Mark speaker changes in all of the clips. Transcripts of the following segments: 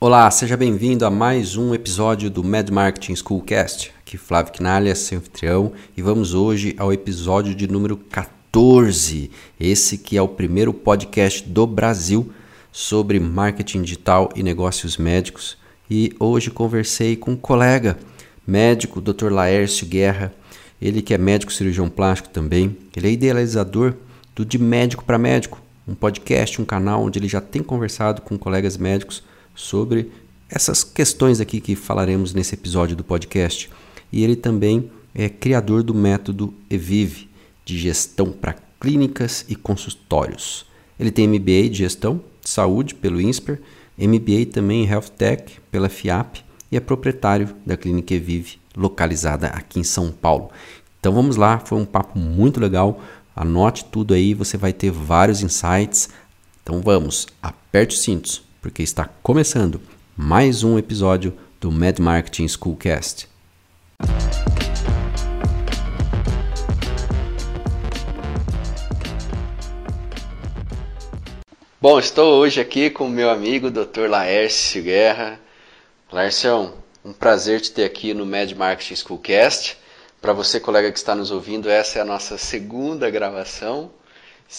Speaker 1: Olá, seja bem-vindo a mais um episódio do Mad Marketing Schoolcast. Aqui Flávio Quinalha, seu anfitrião, e vamos hoje ao episódio de número 14. Esse que é o primeiro podcast do Brasil sobre marketing digital e negócios médicos. E hoje conversei com um colega médico, Dr. Laércio Guerra, ele que é médico cirurgião plástico também. Ele é idealizador do De Médico para Médico, um podcast, um canal onde ele já tem conversado com colegas médicos sobre essas questões aqui que falaremos nesse episódio do podcast. E ele também é criador do método Evive, de gestão para clínicas e consultórios. Ele tem MBA de gestão de saúde pelo INSPER, MBA também em Health Tech pela FIAP e é proprietário da clínica Evive, localizada aqui em São Paulo. Então vamos lá, foi um papo muito legal. Anote tudo aí, você vai ter vários insights. Então vamos, aperte os cintos porque está começando mais um episódio do Mad Marketing Schoolcast. Bom, estou hoje aqui com o meu amigo Dr. Laércio Guerra. Laércio, um prazer te ter aqui no Mad Marketing Schoolcast. Para você, colega que está nos ouvindo, essa é a nossa segunda gravação.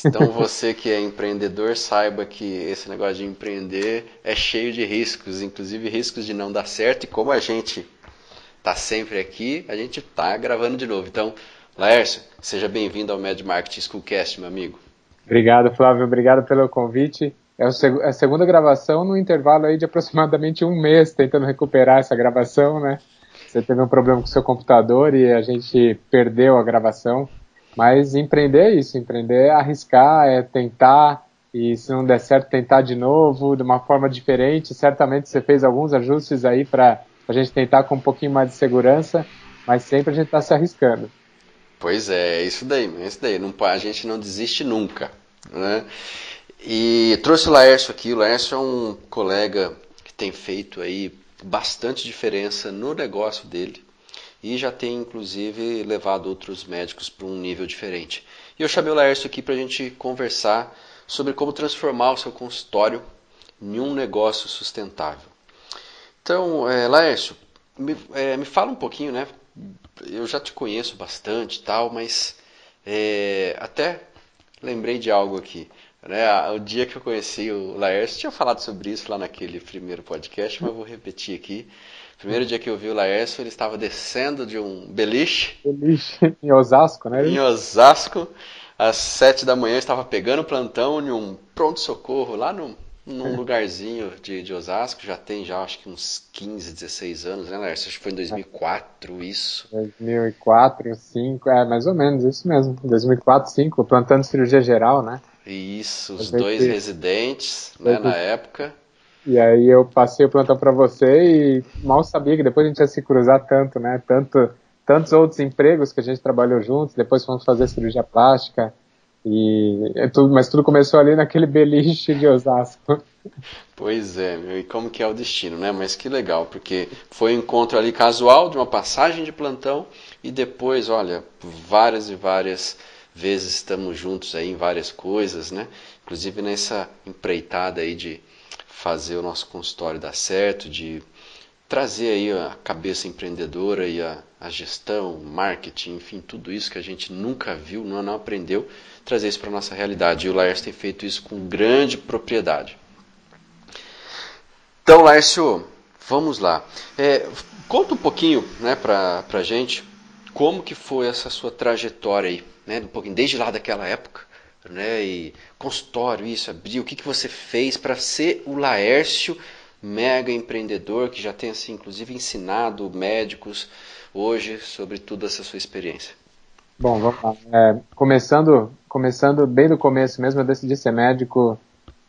Speaker 1: Então você que é empreendedor, saiba que esse negócio de empreender é cheio de riscos, inclusive riscos de não dar certo. E como a gente está sempre aqui, a gente está gravando de novo. Então, Laércio, seja bem-vindo ao Mad Marketing Schoolcast, meu amigo.
Speaker 2: Obrigado, Flávio. Obrigado pelo convite. É a segunda gravação no intervalo aí de aproximadamente um mês tentando recuperar essa gravação, né? Você teve um problema com o seu computador e a gente perdeu a gravação. Mas empreender é isso, empreender é arriscar, é tentar, e se não der certo, tentar de novo, de uma forma diferente. Certamente você fez alguns ajustes aí para a gente tentar com um pouquinho mais de segurança, mas sempre a gente está se arriscando.
Speaker 1: Pois é, é isso daí, é isso daí. Não, a gente não desiste nunca. Né? E trouxe o Laércio aqui. O Laércio é um colega que tem feito aí bastante diferença no negócio dele e já tem inclusive levado outros médicos para um nível diferente. E eu chamei o Laércio aqui para a gente conversar sobre como transformar o seu consultório em um negócio sustentável. Então, é, Laércio, me, é, me fala um pouquinho, né? Eu já te conheço bastante tal, mas é, até lembrei de algo aqui. Né? O dia que eu conheci o Laércio, tinha falado sobre isso lá naquele primeiro podcast, mas vou repetir aqui. Primeiro dia que eu vi o Laércio, ele estava descendo de um beliche.
Speaker 2: Beliche, em Osasco, né?
Speaker 1: Em Osasco, às sete da manhã, estava pegando plantão em um pronto-socorro lá no, num lugarzinho de, de Osasco. Já tem, já acho que uns 15, 16 anos, né, Laércio? Acho que foi em 2004 isso.
Speaker 2: 2004, 2005, é mais ou menos isso mesmo. 2004, 2005, plantando cirurgia geral, né?
Speaker 1: Isso, os dois residentes, né, na época.
Speaker 2: E aí eu passei o plantão para você e mal sabia que depois a gente ia se cruzar tanto, né? Tanto, tantos outros empregos que a gente trabalhou juntos, depois fomos fazer cirurgia plástica. E é tudo, mas tudo começou ali naquele beliche de Osasco.
Speaker 1: Pois é, meu, e como que é o destino, né? Mas que legal, porque foi um encontro ali casual de uma passagem de plantão e depois, olha, várias e várias vezes estamos juntos aí em várias coisas, né? Inclusive nessa empreitada aí de fazer o nosso consultório dar certo, de trazer aí a cabeça empreendedora e a, a gestão, marketing, enfim, tudo isso que a gente nunca viu, não, não aprendeu, trazer isso para a nossa realidade. E o Laércio tem feito isso com grande propriedade. Então, Laércio, vamos lá. É, conta um pouquinho né, para a gente como que foi essa sua trajetória aí, né, um pouquinho, desde lá daquela época, né? E consultório, isso, abrir. O que, que você fez para ser o Laércio, mega empreendedor, que já tem, assim, inclusive ensinado médicos hoje sobre toda essa sua experiência?
Speaker 2: Bom, vamos lá. É, começando, começando bem do começo mesmo, eu decidi ser médico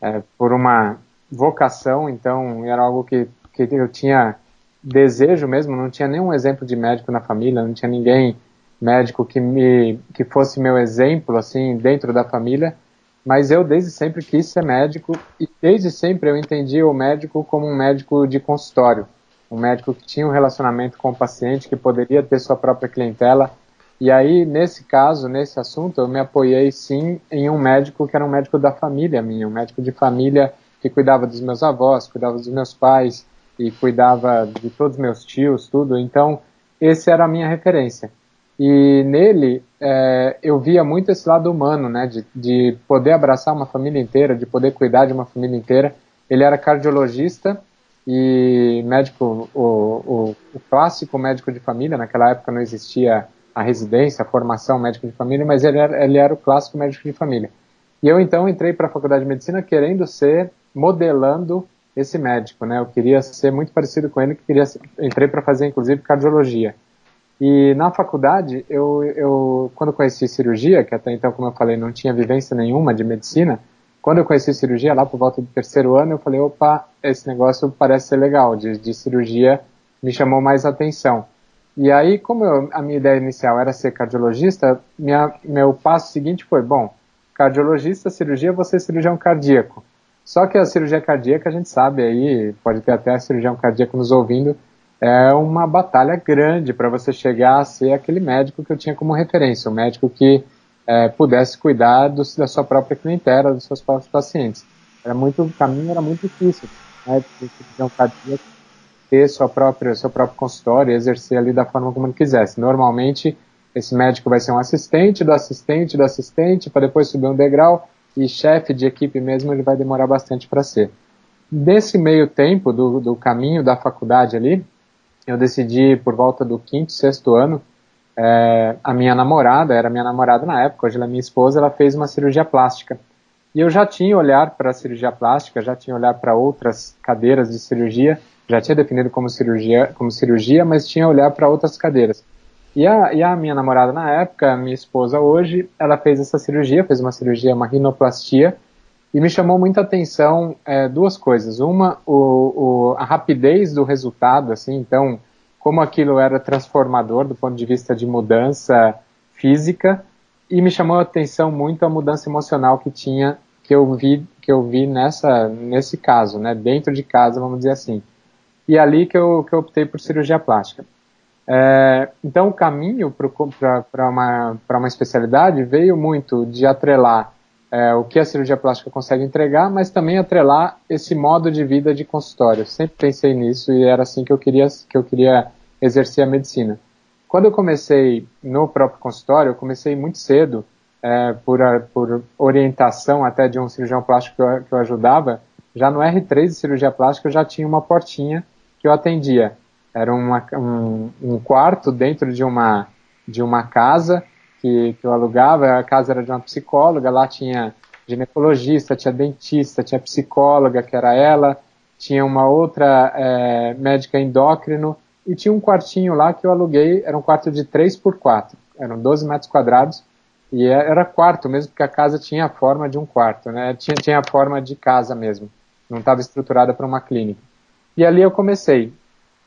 Speaker 2: é, por uma vocação, então era algo que, que eu tinha desejo mesmo, não tinha nenhum exemplo de médico na família, não tinha ninguém médico que me que fosse meu exemplo assim dentro da família, mas eu desde sempre quis ser médico e desde sempre eu entendi o médico como um médico de consultório, um médico que tinha um relacionamento com o paciente, que poderia ter sua própria clientela. E aí, nesse caso, nesse assunto, eu me apoiei sim em um médico que era um médico da família minha, um médico de família que cuidava dos meus avós, cuidava dos meus pais e cuidava de todos os meus tios, tudo. Então, esse era a minha referência. E nele é, eu via muito esse lado humano, né, de, de poder abraçar uma família inteira, de poder cuidar de uma família inteira. Ele era cardiologista e médico, o, o, o clássico médico de família. Naquela época não existia a residência, a formação médico de família, mas ele era, ele era o clássico médico de família. E eu então entrei para a faculdade de medicina querendo ser modelando esse médico, né? Eu queria ser muito parecido com ele, que queria entrei para fazer inclusive cardiologia. E na faculdade, eu, eu, quando conheci cirurgia, que até então, como eu falei, não tinha vivência nenhuma de medicina, quando eu conheci cirurgia, lá por volta do terceiro ano, eu falei, opa, esse negócio parece ser legal, de, de cirurgia me chamou mais atenção. E aí, como eu, a minha ideia inicial era ser cardiologista, minha, meu passo seguinte foi, bom, cardiologista, cirurgia, você é cirurgião cardíaco. Só que a cirurgia cardíaca, a gente sabe aí, pode ter até cirurgião cardíaco nos ouvindo, é uma batalha grande para você chegar a ser aquele médico que eu tinha como referência, um médico que é, pudesse cuidar do, da sua própria clientela, dos seus próprios pacientes. Era muito, o caminho era muito difícil, né, um cardíaco ter sua própria, seu próprio consultório e exercer ali da forma como ele quisesse. Normalmente, esse médico vai ser um assistente do assistente do assistente, para depois subir um degrau, e chefe de equipe mesmo ele vai demorar bastante para ser. Nesse meio tempo do, do caminho da faculdade ali, eu decidi por volta do quinto, sexto ano, é, a minha namorada, era minha namorada na época, hoje ela é minha esposa, ela fez uma cirurgia plástica. E eu já tinha olhar para cirurgia plástica, já tinha olhar para outras cadeiras de cirurgia, já tinha definido como cirurgia, como cirurgia mas tinha olhar para outras cadeiras. E a, e a minha namorada na época, minha esposa hoje, ela fez essa cirurgia, fez uma cirurgia, uma rinoplastia, e me chamou muita atenção é, duas coisas. Uma, o, o, a rapidez do resultado, assim, então, como aquilo era transformador do ponto de vista de mudança física, e me chamou a atenção muito a mudança emocional que tinha, que eu vi, que eu vi nessa, nesse caso, né, dentro de casa, vamos dizer assim. E é ali que eu, que eu optei por cirurgia plástica. É, então, o caminho para uma, uma especialidade veio muito de atrelar é, o que a cirurgia plástica consegue entregar, mas também atrelar esse modo de vida de consultório. Sempre pensei nisso e era assim que eu queria, que eu queria exercer a medicina. Quando eu comecei no próprio consultório, eu comecei muito cedo, é, por, por, orientação até de um cirurgião plástico que eu, que eu ajudava, já no R3 de cirurgia plástica eu já tinha uma portinha que eu atendia. Era uma, um, um quarto dentro de uma, de uma casa que, que eu alugava, a casa era de uma psicóloga, lá tinha ginecologista, tinha dentista, tinha psicóloga, que era ela, tinha uma outra é, médica endócrino, e tinha um quartinho lá que eu aluguei, era um quarto de 3 por 4 eram 12 metros quadrados, e é, era quarto mesmo, porque a casa tinha a forma de um quarto, né? Tinha, tinha a forma de casa mesmo, não estava estruturada para uma clínica. E ali eu comecei.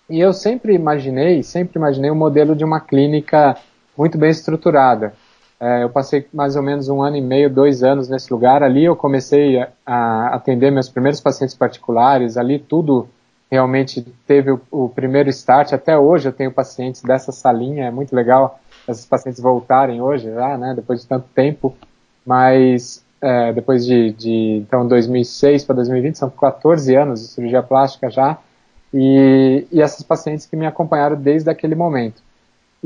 Speaker 2: E eu sempre imaginei, sempre imaginei o modelo de uma clínica muito bem estruturada. É, eu passei mais ou menos um ano e meio, dois anos nesse lugar. Ali eu comecei a, a atender meus primeiros pacientes particulares. Ali tudo realmente teve o, o, primeiro start. Até hoje eu tenho pacientes dessa salinha. É muito legal esses pacientes voltarem hoje, já, né, depois de tanto tempo. Mas é, depois de, de então 2006 para 2020 são 14 anos de cirurgia plástica já. E, e pacientes que me acompanharam desde aquele momento.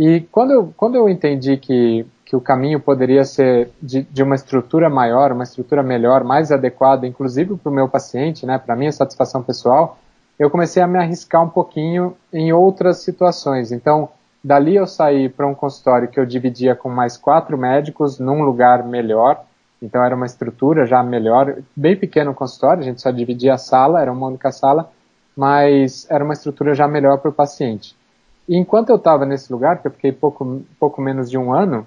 Speaker 2: E quando eu, quando eu entendi que, que o caminho poderia ser de, de uma estrutura maior, uma estrutura melhor, mais adequada, inclusive para o meu paciente, né, para a minha satisfação pessoal, eu comecei a me arriscar um pouquinho em outras situações. Então, dali eu saí para um consultório que eu dividia com mais quatro médicos num lugar melhor, então era uma estrutura já melhor, bem pequeno o consultório, a gente só dividia a sala, era uma única sala, mas era uma estrutura já melhor para o paciente. E enquanto eu estava nesse lugar, que eu fiquei pouco, pouco menos de um ano,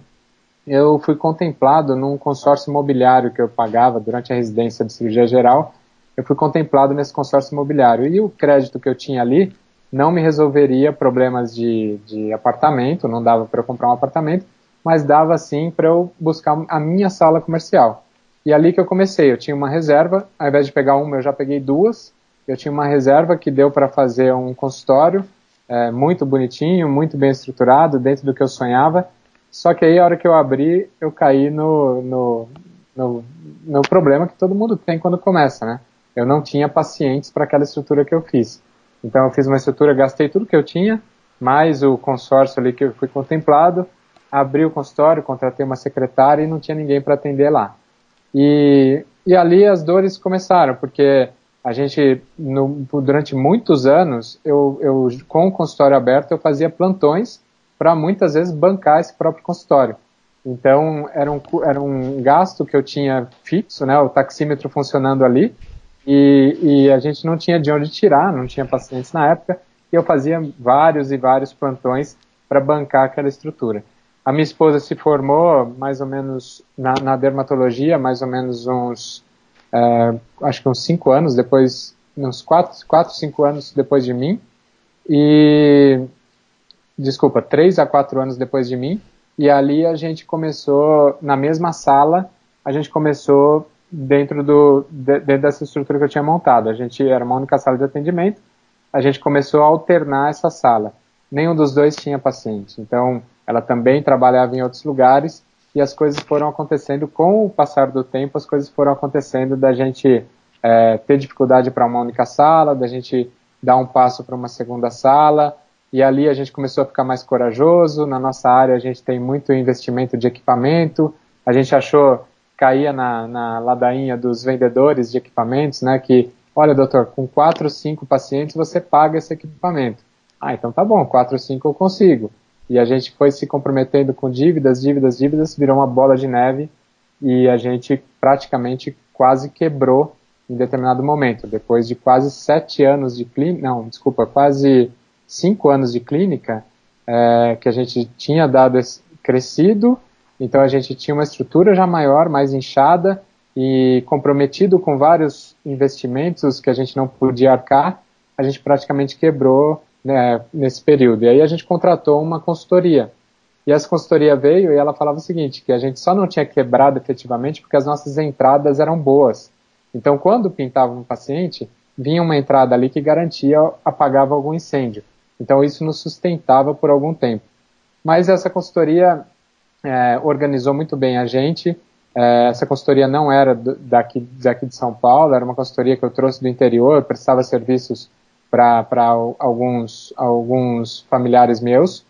Speaker 2: eu fui contemplado num consórcio imobiliário que eu pagava durante a residência de cirurgia geral, eu fui contemplado nesse consórcio imobiliário. E o crédito que eu tinha ali não me resolveria problemas de, de apartamento, não dava para eu comprar um apartamento, mas dava sim para eu buscar a minha sala comercial. E ali que eu comecei, eu tinha uma reserva, ao invés de pegar uma, eu já peguei duas. Eu tinha uma reserva que deu para fazer um consultório é, muito bonitinho, muito bem estruturado, dentro do que eu sonhava. Só que aí, a hora que eu abri, eu caí no, no, no, no problema que todo mundo tem quando começa, né? Eu não tinha pacientes para aquela estrutura que eu fiz. Então, eu fiz uma estrutura, gastei tudo que eu tinha, mais o consórcio ali que eu fui contemplado, abri o consultório, contratei uma secretária e não tinha ninguém para atender lá. E, e ali as dores começaram, porque a gente, no, durante muitos anos, eu, eu, com o consultório aberto, eu fazia plantões para muitas vezes bancar esse próprio consultório. Então, era um, era um gasto que eu tinha fixo, né, o taxímetro funcionando ali, e, e a gente não tinha de onde tirar, não tinha pacientes na época, e eu fazia vários e vários plantões para bancar aquela estrutura. A minha esposa se formou mais ou menos na, na dermatologia, mais ou menos uns, é, acho que uns cinco anos depois, uns quatro, quatro, cinco anos depois de mim, e, desculpa, três a quatro anos depois de mim, e ali a gente começou, na mesma sala, a gente começou dentro, do, de, dentro dessa estrutura que eu tinha montado. A gente era uma única sala de atendimento, a gente começou a alternar essa sala. Nenhum dos dois tinha paciente, então ela também trabalhava em outros lugares e as coisas foram acontecendo com o passar do tempo, as coisas foram acontecendo da gente é, ter dificuldade para uma única sala, da gente dar um passo para uma segunda sala e ali a gente começou a ficar mais corajoso. Na nossa área a gente tem muito investimento de equipamento, a gente achou caía na, na ladainha dos vendedores de equipamentos, né, que olha, doutor, com quatro, cinco pacientes você paga esse equipamento. Ah, então tá bom, quatro, cinco eu consigo. E a gente foi se comprometendo com dívidas, dívidas, dívidas, virou uma bola de neve e a gente praticamente quase quebrou em determinado momento. Depois de quase sete anos de clínica, não, desculpa, quase cinco anos de clínica, é, que a gente tinha dado esse, crescido, então a gente tinha uma estrutura já maior, mais inchada e comprometido com vários investimentos que a gente não podia arcar, a gente praticamente quebrou né, nesse período. E aí a gente contratou uma consultoria. E essa consultoria veio e ela falava o seguinte, que a gente só não tinha quebrado efetivamente porque as nossas entradas eram boas. Então, quando pintava um paciente, vinha uma entrada ali que garantia, apagava algum incêndio. Então, isso nos sustentava por algum tempo. Mas essa consultoria é, organizou muito bem a gente. É, essa consultoria não era daqui, daqui de São Paulo, era uma consultoria que eu trouxe do interior, prestava serviços para alguns, alguns familiares meus.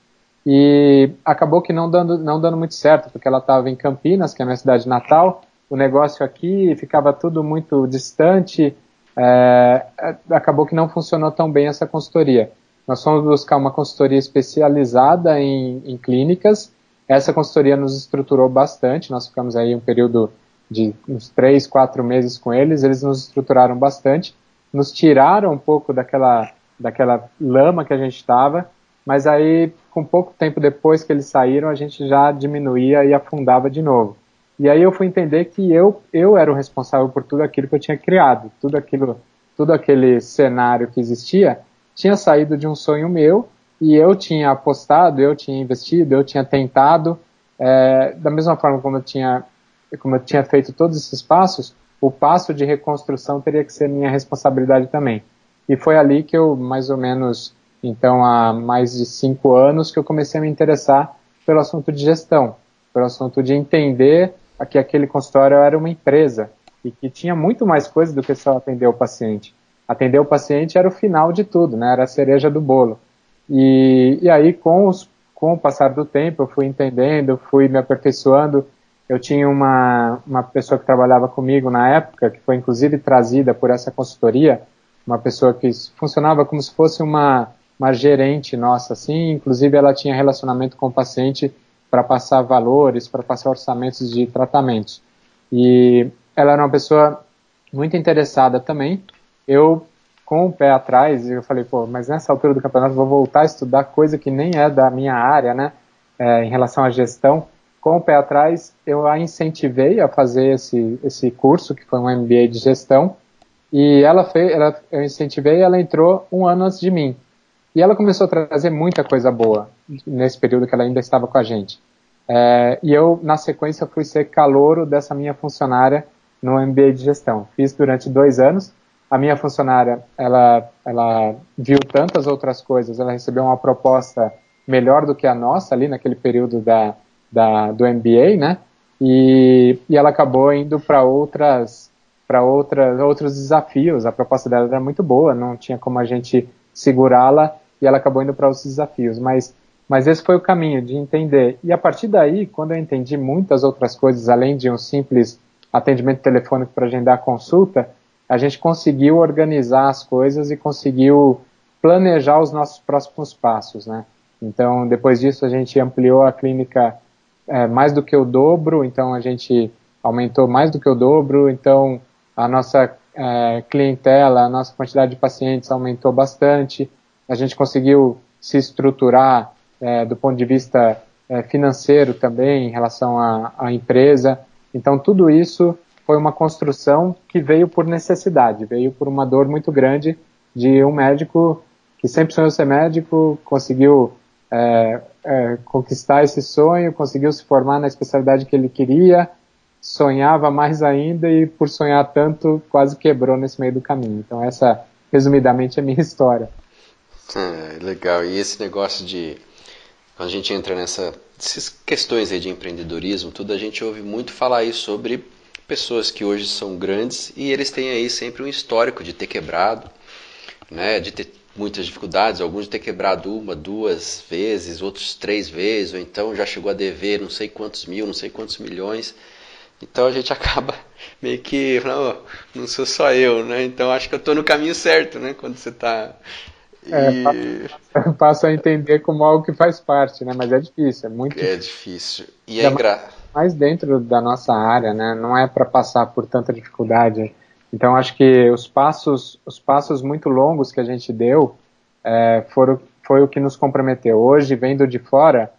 Speaker 2: E acabou que não dando, não dando muito certo, porque ela estava em Campinas, que é a minha cidade natal, o negócio aqui ficava tudo muito distante, é, acabou que não funcionou tão bem essa consultoria. Nós fomos buscar uma consultoria especializada em, em clínicas, essa consultoria nos estruturou bastante, nós ficamos aí um período de uns três, quatro meses com eles, eles nos estruturaram bastante, nos tiraram um pouco daquela, daquela lama que a gente estava, mas aí, com pouco tempo depois que eles saíram, a gente já diminuía e afundava de novo. E aí eu fui entender que eu, eu era o responsável por tudo aquilo que eu tinha criado, tudo aquilo, tudo aquele cenário que existia tinha saído de um sonho meu e eu tinha apostado, eu tinha investido, eu tinha tentado, é, da mesma forma como eu tinha como eu tinha feito todos esses passos, o passo de reconstrução teria que ser minha responsabilidade também. E foi ali que eu, mais ou menos, então há mais de cinco anos, que eu comecei a me interessar pelo assunto de gestão, pelo assunto de entender que aquele consultório era uma empresa e que tinha muito mais coisa do que só atender o paciente. Atender o paciente era o final de tudo, né? era a cereja do bolo. E, e aí, com, os, com o passar do tempo, eu fui entendendo, fui me aperfeiçoando, eu tinha uma, uma pessoa que trabalhava comigo na época, que foi inclusive trazida por essa consultoria, uma pessoa que funcionava como se fosse uma, uma gerente nossa, assim, inclusive ela tinha relacionamento com o paciente para passar valores, para passar orçamentos de tratamentos. E ela era uma pessoa muito interessada também. Eu, com o pé atrás, eu falei, pô, mas nessa altura do campeonato vou voltar a estudar coisa que nem é da minha área, né, é, em relação à gestão. Com o pé atrás, eu a incentivei a fazer esse, esse curso, que foi um MBA de gestão, e ela fez, ela, eu incentivei, ela entrou um ano antes de mim. E ela começou a trazer muita coisa boa nesse período que ela ainda estava com a gente. É, e eu, na sequência, fui ser calouro dessa minha funcionária no MBA de gestão. Fiz durante dois anos. A minha funcionária, ela, ela viu tantas outras coisas, ela recebeu uma proposta melhor do que a nossa ali naquele período da, da do MBA, né? E, e ela acabou indo para outras para outras outros desafios. A proposta dela era muito boa, não tinha como a gente segurá-la e ela acabou indo para outros desafios. Mas mas esse foi o caminho de entender. E a partir daí, quando eu entendi muitas outras coisas além de um simples atendimento telefônico para agendar consulta, a gente conseguiu organizar as coisas e conseguiu planejar os nossos próximos passos, né? Então, depois disso, a gente ampliou a clínica é, mais do que o dobro, então a gente aumentou mais do que o dobro, então a nossa é, clientela, a nossa quantidade de pacientes aumentou bastante, a gente conseguiu se estruturar é, do ponto de vista é, financeiro também em relação à, à empresa, então, tudo isso foi uma construção que veio por necessidade, veio por uma dor muito grande de um médico que sempre sonhou ser médico, conseguiu é, é, conquistar esse sonho, conseguiu se formar na especialidade que ele queria, sonhava mais ainda e, por sonhar tanto, quase quebrou nesse meio do caminho. Então, essa, resumidamente, é a minha história.
Speaker 1: É, legal. E esse negócio de. Quando a gente entra nessa essas questões aí de empreendedorismo, tudo a gente ouve muito falar aí sobre pessoas que hoje são grandes e eles têm aí sempre um histórico de ter quebrado, né, de ter muitas dificuldades, alguns ter quebrado uma, duas vezes, outros três vezes, ou então já chegou a dever não sei quantos mil, não sei quantos milhões. Então a gente acaba meio que, não, não sou só eu, né? Então acho que eu estou no caminho certo, né? Quando você está
Speaker 2: é, e... passo a entender como algo que faz parte, né? Mas é difícil, é muito
Speaker 1: É difícil. E é engraçado.
Speaker 2: Mais dentro da nossa área, né? Não é para passar por tanta dificuldade. Então acho que os passos, os passos muito longos que a gente deu é, foram, foi o que nos comprometeu. Hoje, vendo de fora,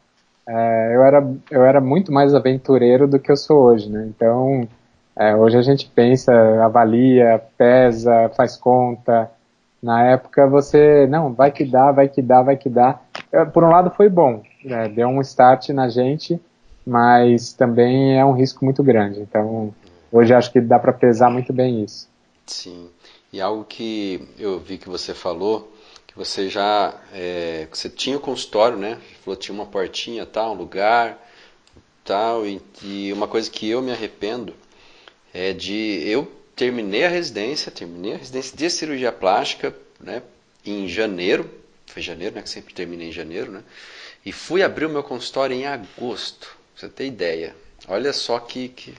Speaker 2: é, eu, era, eu era muito mais aventureiro do que eu sou hoje, né? Então é, hoje a gente pensa, avalia, pesa, faz conta, na época você, não, vai que dá, vai que dá, vai que dá. É, por um lado foi bom, né? deu um start na gente, mas também é um risco muito grande. Então, hoje acho que dá para pesar muito bem isso.
Speaker 1: Sim. E algo que eu vi que você falou, que você já, é, você tinha o consultório, né? Falou tinha uma portinha, tal, um lugar, tal. E, e uma coisa que eu me arrependo é de eu terminei a residência, terminei a residência de cirurgia plástica, né, em janeiro, foi janeiro, né, que sempre terminei em janeiro, né, e fui abrir o meu consultório em agosto, pra você ter ideia. Olha só que, que,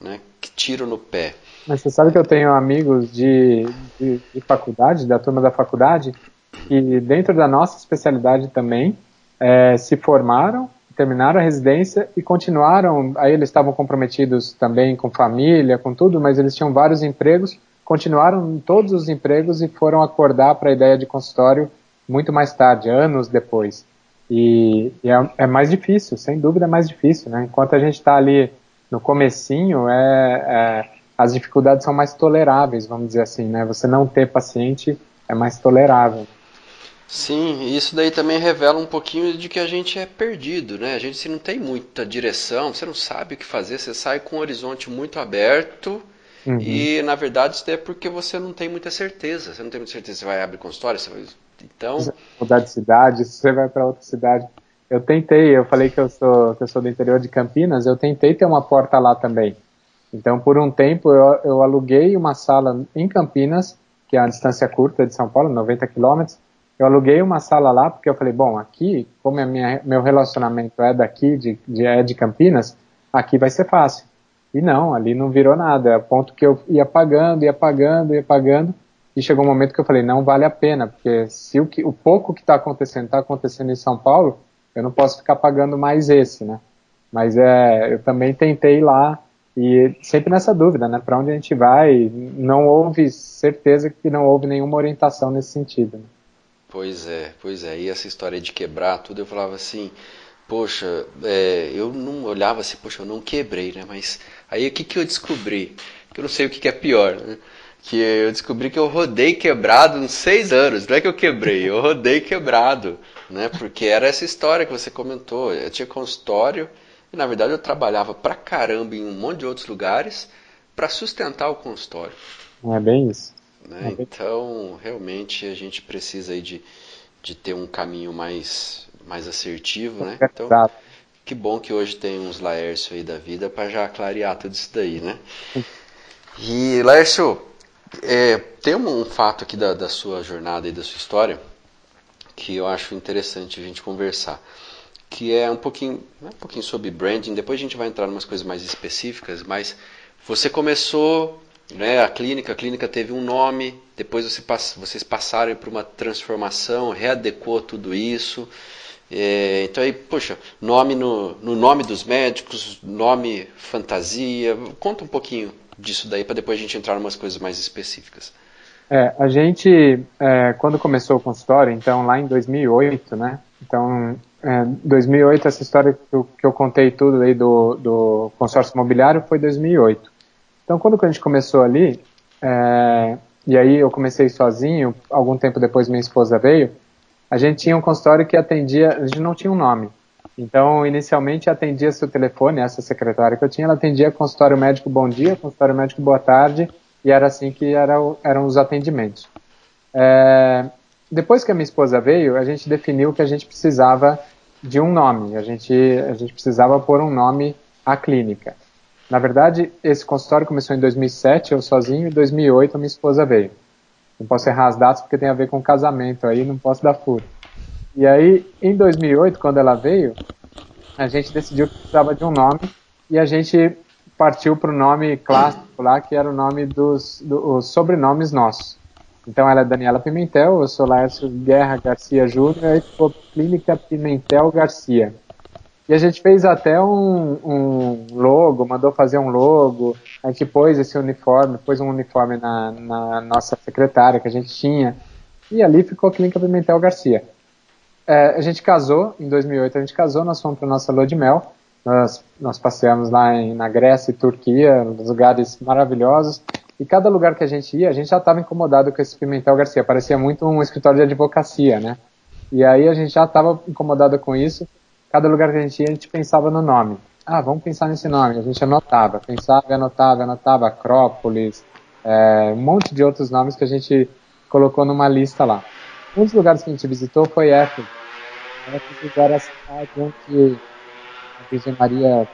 Speaker 1: né, que tiro no pé.
Speaker 2: Mas você sabe que eu tenho amigos de, de, de faculdade, da turma da faculdade, que dentro da nossa especialidade também é, se formaram terminaram a residência e continuaram. Aí eles estavam comprometidos também com família, com tudo, mas eles tinham vários empregos, continuaram em todos os empregos e foram acordar para a ideia de consultório muito mais tarde, anos depois. E, e é, é, mais difícil, sem dúvida é mais difícil, né? Enquanto a gente está ali no comecinho, é, é, as dificuldades são mais toleráveis, vamos dizer assim, né? Você não ter paciente é mais tolerável.
Speaker 1: Sim, isso daí também revela um pouquinho de que a gente é perdido, né? A gente se não tem muita direção, você não sabe o que fazer, você sai com um horizonte muito aberto uhum. e na verdade isso é porque você não tem muita certeza. Você não tem muita certeza, você vai abrir consultório, você vai... então
Speaker 2: mudar de cidade, se você vai para outra cidade. Eu tentei, eu falei que eu sou que eu sou do interior de Campinas, eu tentei ter uma porta lá também. Então por um tempo eu, eu aluguei uma sala em Campinas, que é uma distância curta de São Paulo, 90 quilômetros eu aluguei uma sala lá porque eu falei, bom, aqui, como é minha, meu relacionamento é daqui, de, de, é de Campinas, aqui vai ser fácil. E não, ali não virou nada, a ponto que eu ia pagando, ia pagando, ia pagando, e chegou um momento que eu falei, não vale a pena, porque se o, que, o pouco que está acontecendo está acontecendo em São Paulo, eu não posso ficar pagando mais esse, né? Mas é, eu também tentei lá E sempre nessa dúvida, né? Para onde a gente vai? Não houve certeza que não houve nenhuma orientação nesse sentido. Né?
Speaker 1: Pois é, pois é. E essa história de quebrar tudo, eu falava assim, poxa, é, eu não olhava assim, poxa, eu não quebrei, né? Mas aí o que, que eu descobri? Que eu não sei o que, que é pior, né? Que eu descobri que eu rodei quebrado uns seis anos. Não é que eu quebrei, eu rodei quebrado, né? Porque era essa história que você comentou. Eu tinha consultório e na verdade eu trabalhava pra caramba em um monte de outros lugares para sustentar o consultório.
Speaker 2: É bem isso.
Speaker 1: Né? É então, realmente a gente precisa aí de, de ter um caminho mais, mais assertivo, né? Então, que bom que hoje tem uns Laércio aí da vida para já clarear tudo isso daí, né? E Laércio, é, tem um, um, fato aqui da, da sua jornada e da sua história que eu acho interessante a gente conversar que é um pouquinho, né, um pouquinho sobre branding. Depois a gente vai entrar em umas coisas mais específicas, mas você começou né, a clínica, a clínica teve um nome, depois você, vocês passaram por uma transformação, readequou tudo isso. É, então aí, poxa, nome no, no nome dos médicos, nome fantasia. Conta um pouquinho disso daí para depois a gente entrar em umas coisas mais específicas.
Speaker 2: É, a gente, é, quando começou o consultório, então lá em 2008, né? Então, é, 2008, essa história que eu, que eu contei tudo aí do, do consórcio imobiliário foi 2008. Então, quando a gente começou ali, é, e aí eu comecei sozinho, algum tempo depois minha esposa veio, a gente tinha um consultório que atendia, a gente não tinha um nome. Então, inicialmente atendia seu telefone, essa secretária que eu tinha, ela atendia consultório médico bom dia, consultório médico boa tarde, e era assim que era, eram os atendimentos. É, depois que a minha esposa veio, a gente definiu que a gente precisava de um nome, a gente, a gente precisava pôr um nome à clínica. Na verdade, esse consultório começou em 2007, eu sozinho, e em 2008 a minha esposa veio. Não posso errar as datas porque tem a ver com casamento aí, não posso dar furo. E aí, em 2008, quando ela veio, a gente decidiu que precisava de um nome e a gente partiu para o nome clássico lá, que era o nome dos do, sobrenomes nossos. Então ela é Daniela Pimentel, eu sou Laércio Guerra Garcia Júnior, e ficou Clínica Pimentel Garcia. E a gente fez até um, um, logo, mandou fazer um logo, a gente pôs esse uniforme, pôs um uniforme na, na nossa secretária que a gente tinha, e ali ficou Clínica Pimentel Garcia. É, a gente casou, em 2008 a gente casou, nós fomos para nossa lua de mel, nós, nós passeamos lá em, na Grécia e Turquia, lugares maravilhosos, e cada lugar que a gente ia, a gente já estava incomodado com esse Pimentel Garcia, parecia muito um escritório de advocacia, né? E aí a gente já estava incomodado com isso, cada lugar que a gente ia, a gente pensava no nome. Ah, vamos pensar nesse nome. A gente anotava, pensava, anotava, anotava Acrópolis, é, um monte de outros nomes que a gente colocou numa lista lá. Um dos lugares que a gente visitou foi Éfeso. Éfeso era a cidade onde Virgem Maria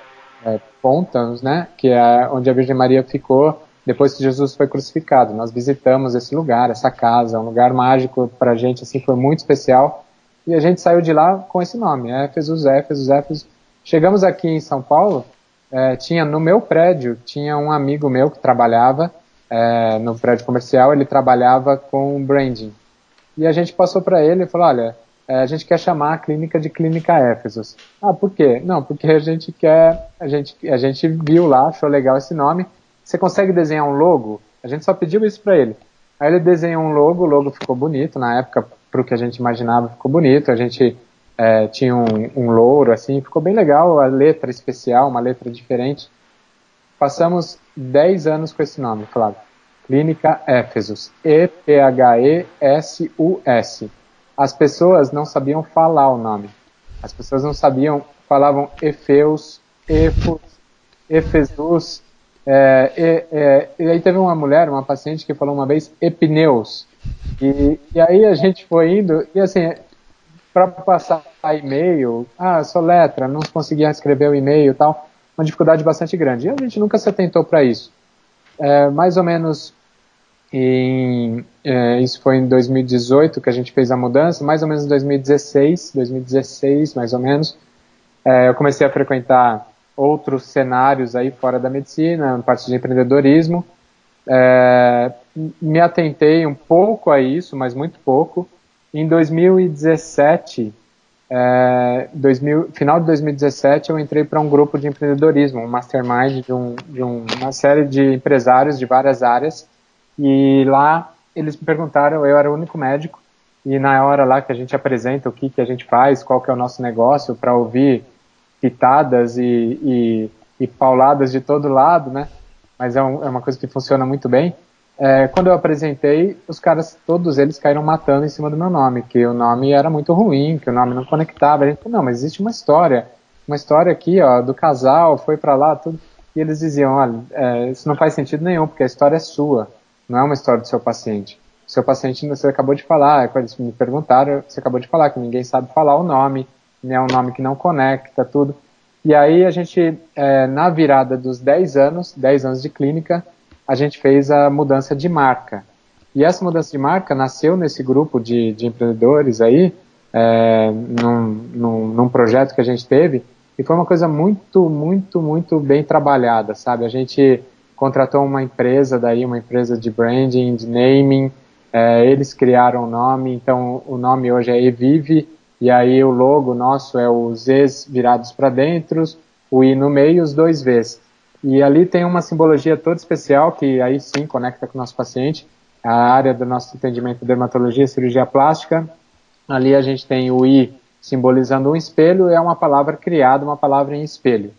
Speaker 2: é, Pontas, né, que é onde a Virgem Maria ficou depois que Jesus foi crucificado. Nós visitamos esse lugar, essa casa, um lugar mágico para a gente, assim, foi muito especial. E a gente saiu de lá com esse nome, Éfesos, Éfesos, Éfesos. Chegamos aqui em São Paulo, é, tinha no meu prédio, tinha um amigo meu que trabalhava é, no prédio comercial, ele trabalhava com branding. E a gente passou para ele e falou, olha, a gente quer chamar a clínica de Clínica Éfesos. Ah, por quê? Não, porque a gente quer, a gente, a gente viu lá, achou legal esse nome. Você consegue desenhar um logo? A gente só pediu isso para ele. Aí ele desenhou um logo, o logo ficou bonito, na época para o que a gente imaginava, ficou bonito. A gente é, tinha um, um louro, assim, ficou bem legal, a letra especial, uma letra diferente. Passamos 10 anos com esse nome, Flávio. Clínica Éfesos. E-P-H-E-S-U-S. As pessoas não sabiam falar o nome. As pessoas não sabiam, falavam Efeus, Efos, Efesus. É, é, e aí teve uma mulher, uma paciente, que falou uma vez Epineus. E, e aí a gente foi indo, e assim, para passar e-mail, ah, sou letra, não conseguia escrever o e-mail e tal, uma dificuldade bastante grande. E a gente nunca se atentou para isso. É, mais ou menos em, é, isso foi em 2018 que a gente fez a mudança, mais ou menos em 2016, 2016 mais ou menos, é, eu comecei a frequentar outros cenários aí fora da medicina, parte de empreendedorismo, é, me atentei um pouco a isso, mas muito pouco. Em 2017, é, 2000, final de 2017 eu entrei para um grupo de empreendedorismo, um mastermind de, um, de um, uma série de empresários de várias áreas e lá eles me perguntaram, eu era o único médico e na hora lá que a gente apresenta o que, que a gente faz, qual que é o nosso negócio, para ouvir pitadas e, e, e, pauladas de todo lado, né? Mas é, um, é uma coisa que funciona muito bem. É, quando eu apresentei, os caras, todos eles caíram matando em cima do meu nome, que o nome era muito ruim, que o nome não conectava. A gente falou, não, mas existe uma história, uma história aqui, ó, do casal, foi para lá, tudo. E eles diziam, olha, é, isso não faz sentido nenhum, porque a história é sua, não é uma história do seu paciente seu paciente, você acabou de falar, eles me perguntaram, você acabou de falar que ninguém sabe falar o nome, né, um nome que não conecta, tudo. E aí a gente, é, na virada dos 10 anos, 10 anos de clínica, a gente fez a mudança de marca. E essa mudança de marca nasceu nesse grupo de, de empreendedores aí, é, num, num, num projeto que a gente teve, e foi uma coisa muito, muito, muito bem trabalhada, sabe? A gente contratou uma empresa daí, uma empresa de branding, de naming, é, eles criaram o nome, então o nome hoje é Evive, e aí o logo nosso é os Zs virados para dentro, o I no meio os dois Vs. E ali tem uma simbologia toda especial que aí sim conecta com o nosso paciente, a área do nosso atendimento dermatologia, cirurgia plástica. Ali a gente tem o I simbolizando um espelho, é uma palavra criada, uma palavra em espelho.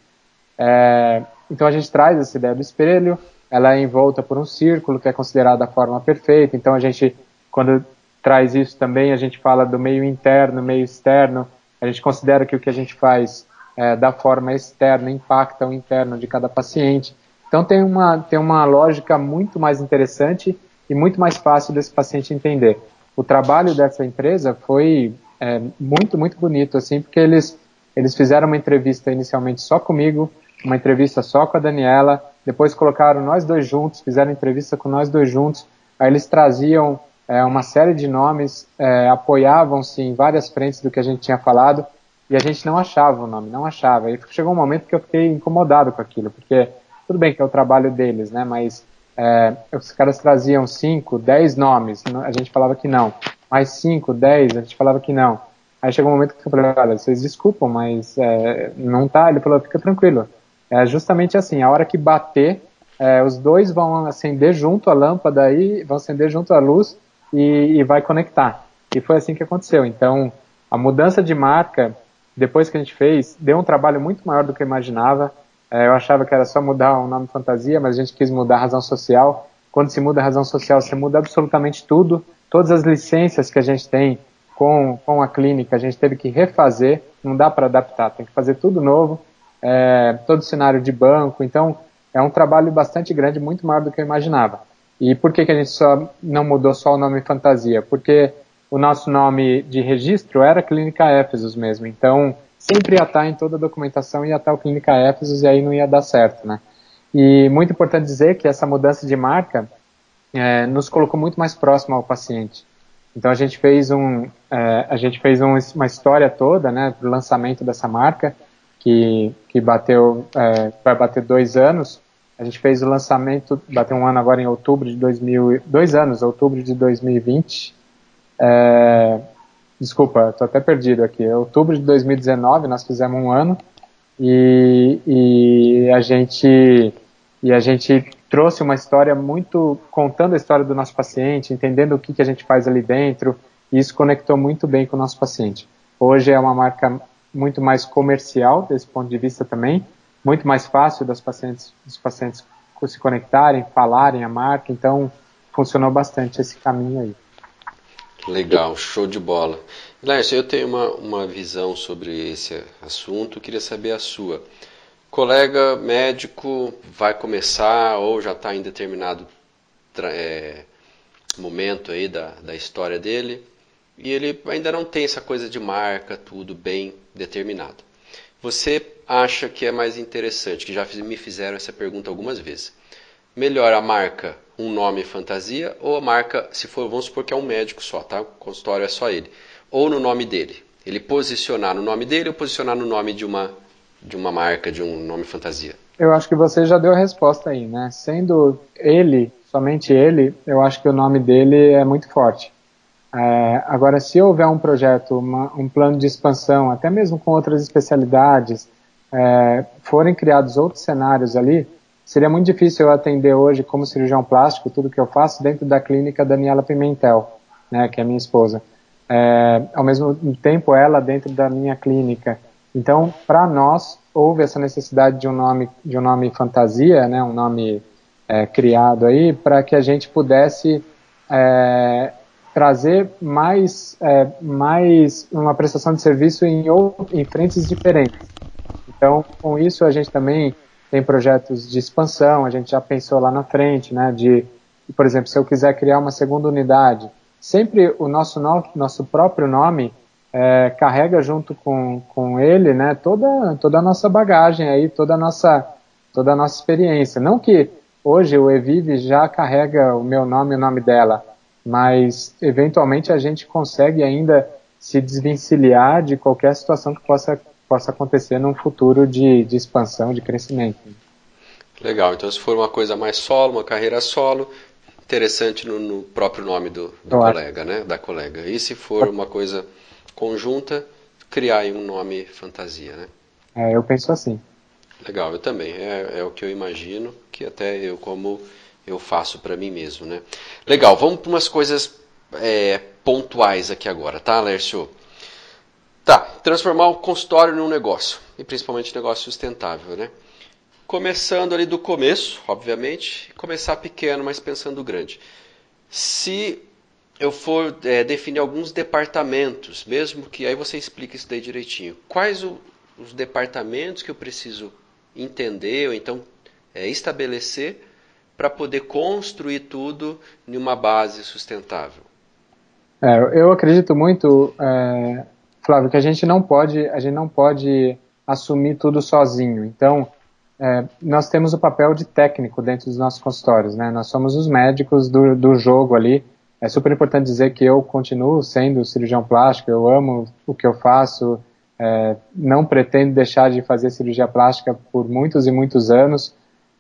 Speaker 2: É, então a gente traz essa ideia do espelho, ela é envolta por um círculo, que é considerada a forma perfeita. Então, a gente, quando traz isso também, a gente fala do meio interno, meio externo. A gente considera que o que a gente faz é, da forma externa impacta o interno de cada paciente. Então, tem uma, tem uma lógica muito mais interessante e muito mais fácil desse paciente entender. O trabalho dessa empresa foi é, muito, muito bonito, assim, porque eles, eles fizeram uma entrevista inicialmente só comigo, uma entrevista só com a Daniela, depois colocaram nós dois juntos, fizeram entrevista com nós dois juntos, aí eles traziam é, uma série de nomes, é, apoiavam-se em várias frentes do que a gente tinha falado, e a gente não achava o nome, não achava. E chegou um momento que eu fiquei incomodado com aquilo, porque tudo bem que é o trabalho deles, né, mas é, os caras traziam cinco, dez nomes, a gente falava que não. Mais cinco, dez, a gente falava que não. Aí chegou um momento que eu falei, olha, vocês desculpam, mas é, não tá. Ele falou, fica tranquilo, é justamente assim, a hora que bater, é, os dois vão acender junto a lâmpada aí, vão acender junto a luz e, e vai conectar. E foi assim que aconteceu. Então, a mudança de marca, depois que a gente fez, deu um trabalho muito maior do que eu imaginava. É, eu achava que era só mudar o nome fantasia, mas a gente quis mudar a razão social. Quando se muda a razão social, você muda absolutamente tudo. Todas as licenças que a gente tem com, com a clínica, a gente teve que refazer, não dá para adaptar, tem que fazer tudo novo é, todo o cenário de banco. Então, é um trabalho bastante grande, muito maior do que eu imaginava. E por que, que a gente só não mudou só o nome Fantasia? Porque o nosso nome de registro era Clínica Éfesos mesmo. Então, sempre ia estar em toda a documentação, ia estar o Clínica Éfesos e aí não ia dar certo, né? E muito importante dizer que essa mudança de marca é, nos colocou muito mais próximo ao paciente. Então a gente fez um, é, a gente fez um, uma história toda, né, para o lançamento dessa marca que, que bateu, é, vai bater dois anos. A gente fez o lançamento, bateu um ano agora em outubro de 2000, dois anos, outubro de 2020. É, desculpa, estou até perdido aqui. Outubro de 2019 nós fizemos um ano e, e a gente e a gente trouxe uma história muito contando a história do nosso paciente, entendendo o que, que a gente faz ali dentro. E isso conectou muito bem com o nosso paciente. Hoje é uma marca muito mais comercial desse ponto de vista também, muito mais fácil das pacientes, dos pacientes se conectarem, falarem a marca, então funcionou bastante esse caminho aí.
Speaker 1: Legal, show de bola. Lércio, eu tenho uma, uma visão sobre esse assunto, queria saber a sua. Colega médico vai começar ou já está em determinado é, momento aí da, da história dele, e ele ainda não tem essa coisa de marca, tudo bem determinado. Você acha que é mais interessante, que já me fizeram essa pergunta algumas vezes, melhor a marca um nome fantasia ou a marca, se for, vamos supor que é um médico só, tá? O consultório é só ele, ou no nome dele. Ele posicionar no nome dele ou posicionar no nome de uma de uma marca, de um nome fantasia?
Speaker 2: Eu acho que você já deu a resposta aí, né? Sendo ele, somente ele, eu acho que o nome dele é muito forte. É, agora, se houver um projeto, uma, um plano de expansão, até mesmo com outras especialidades, é, forem criados outros cenários ali, seria muito difícil eu atender hoje como cirurgião plástico tudo que eu faço dentro da clínica Daniela Pimentel, né, que é minha esposa. É, ao mesmo tempo, ela dentro da minha clínica. Então, para nós, houve essa necessidade de um nome, de um nome fantasia, né, um nome é, criado aí, para que a gente pudesse é, trazer mais, é, mais uma prestação de serviço em, em frentes diferentes. Então, com isso, a gente também tem projetos de expansão, a gente já pensou lá na frente, né, de, por exemplo, se eu quiser criar uma segunda unidade, sempre o nosso, no, nosso próprio nome é, carrega junto com, com ele, né, toda, toda a nossa bagagem aí, toda a nossa, toda a nossa experiência. Não que hoje o Evive já carrega o meu nome e o nome dela, mas eventualmente a gente consegue ainda se desvencilhar de qualquer situação que possa, possa acontecer num futuro de, de expansão, de crescimento.
Speaker 1: Legal, então se for uma coisa mais solo, uma carreira solo, interessante no, no próprio nome do, do colega, né? Da colega. E se for uma coisa conjunta, criar um nome fantasia, né?
Speaker 2: É, eu penso assim.
Speaker 1: Legal, eu também. É, é o que eu imagino, que até eu como eu faço para mim mesmo, né? Legal, vamos para umas coisas é, pontuais aqui agora, tá, Lércio? Tá, transformar o consultório num negócio, e principalmente negócio sustentável, né? Começando ali do começo, obviamente, começar pequeno, mas pensando grande. Se eu for é, definir alguns departamentos, mesmo que aí você explique isso daí direitinho, quais o, os departamentos que eu preciso entender ou então é, estabelecer para poder construir tudo em uma base sustentável?
Speaker 2: É, eu acredito muito, é, Flávio, que a gente não pode, a gente não pode assumir tudo sozinho. Então, é, nós temos o papel de técnico dentro dos nossos consultórios, né? Nós somos os médicos do, do jogo ali. É super importante dizer que eu continuo sendo cirurgião plástico, eu amo o que eu faço, é, não pretendo deixar de fazer cirurgia plástica por muitos e muitos anos,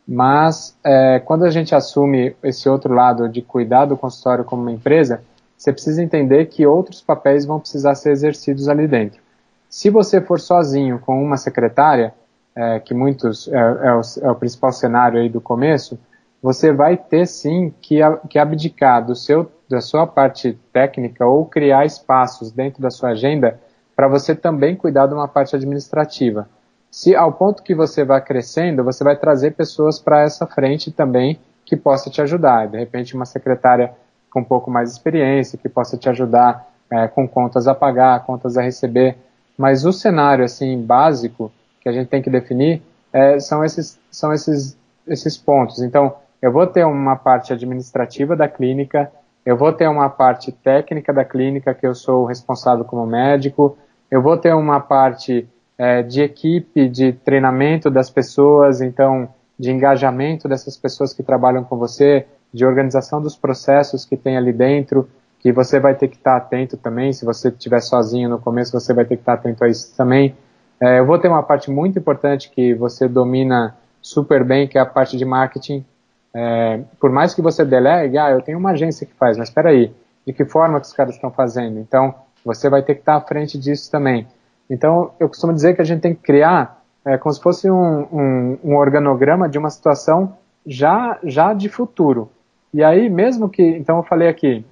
Speaker 2: mas é, quando a gente assume esse outro lado de cuidar do consultório como uma empresa, você precisa entender que outros papéis vão precisar ser exercidos ali dentro. Se você for sozinho com uma secretária, é, que muitos é, é, o, é, o, principal cenário aí do começo, você vai ter sim que, que abdicar do seu, da sua parte técnica ou criar espaços dentro da sua agenda para você também cuidar de uma parte administrativa. Se ao ponto que você vai crescendo, você vai trazer pessoas para essa frente também que possa te ajudar. De repente, uma secretária com um pouco mais de experiência, que possa te ajudar é, com contas a pagar, contas a receber. Mas o cenário assim básico que a gente tem que definir é, são esses são esses esses pontos. Então, eu vou ter uma parte administrativa da clínica, eu vou ter uma parte técnica da clínica que eu sou responsável como médico, eu vou ter uma parte é, de equipe, de treinamento das pessoas, então de engajamento dessas pessoas que trabalham com você, de organização dos processos que tem ali dentro, que você vai ter que estar atento também. Se você estiver sozinho no começo, você vai ter que estar atento a isso também. É, eu vou ter uma parte muito importante que você domina super bem, que é a parte de marketing. É, por mais que você delegue, ah, eu tenho uma agência que faz, mas espera aí, de que forma que os caras estão fazendo? Então, você vai ter que estar à frente disso também. Então, eu costumo dizer que a gente tem que criar é, como se fosse um, um, um, organograma de uma situação já, já de futuro. E aí, mesmo que, então eu falei aqui,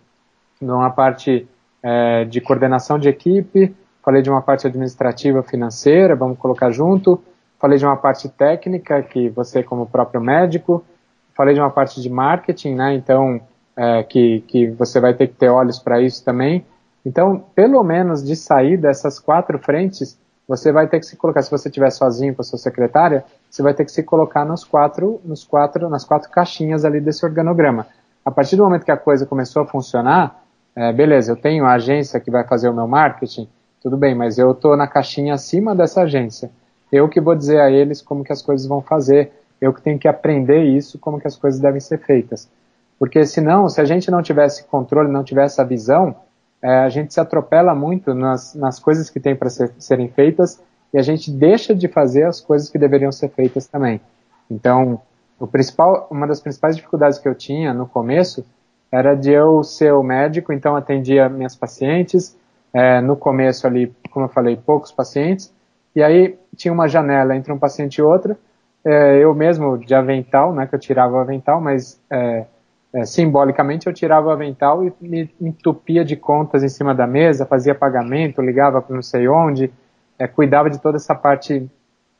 Speaker 2: numa parte é, de coordenação de equipe, falei de uma parte administrativa financeira, vamos colocar junto, falei de uma parte técnica, que você como próprio médico, falei de uma parte de marketing, né, então, é, que, que você vai ter que ter olhos para isso também, então, pelo menos de sair dessas quatro frentes, você vai ter que se colocar, se você estiver sozinho com a sua secretária, você vai ter que se colocar nos quatro, nos quatro, nas quatro caixinhas ali desse organograma. A partir do momento que a coisa começou a funcionar, é, beleza, eu tenho a agência que vai fazer o meu marketing, tudo bem, mas eu estou na caixinha acima dessa agência. Eu que vou dizer a eles como que as coisas vão fazer, eu que tenho que aprender isso, como que as coisas devem ser feitas. Porque senão, se a gente não tivesse controle, não tivesse a visão, é, a gente se atropela muito nas, nas coisas que tem para ser, serem feitas e a gente deixa de fazer as coisas que deveriam ser feitas também. Então, o principal, uma das principais dificuldades que eu tinha no começo era de eu ser o médico, então atendia minhas pacientes, é, no começo ali, como eu falei, poucos pacientes, e aí tinha uma janela entre um paciente e outro, é, eu mesmo de avental, né, que eu tirava o avental, mas é, é, simbolicamente eu tirava o avental e me entupia de contas em cima da mesa, fazia pagamento, ligava para não sei onde, é, cuidava de toda essa parte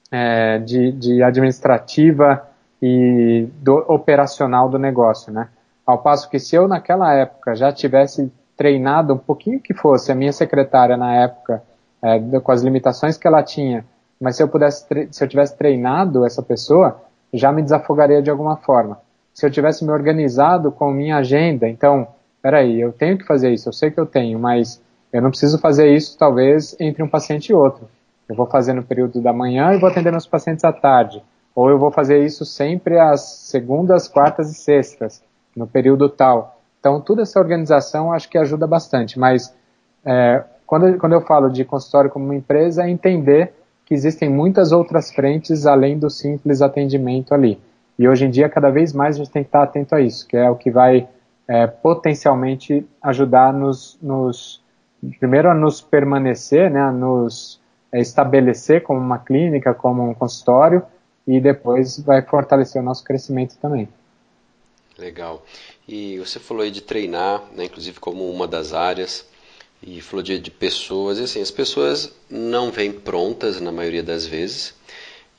Speaker 2: é, de, de, administrativa e do, operacional do negócio, né? Ao passo que se eu naquela época já tivesse treinado um pouquinho que fosse a minha secretária na época, é, com as limitações que ela tinha, mas se eu pudesse, se eu tivesse treinado essa pessoa, já me desafogaria de alguma forma se eu tivesse me organizado com minha agenda, então, peraí, eu tenho que fazer isso, eu sei que eu tenho, mas eu não preciso fazer isso talvez entre um paciente e outro. Eu vou fazer no período da manhã e vou atender meus pacientes à tarde. Ou eu vou fazer isso sempre às segundas, quartas e sextas, no período tal. Então, toda essa organização acho que ajuda bastante, mas é, quando, quando eu falo de consultório como uma empresa, é entender que existem muitas outras frentes além do simples atendimento ali. E hoje em dia, cada vez mais a gente tem que estar atento a isso, que é o que vai é, potencialmente ajudar nos, nos, primeiro a nos permanecer, né, a nos é, estabelecer como uma clínica, como um consultório, e depois vai fortalecer o nosso crescimento também.
Speaker 1: Legal. E você falou aí de treinar, né, inclusive como uma das áreas, e falou de, de pessoas, e assim, as pessoas não vêm prontas na maioria das vezes,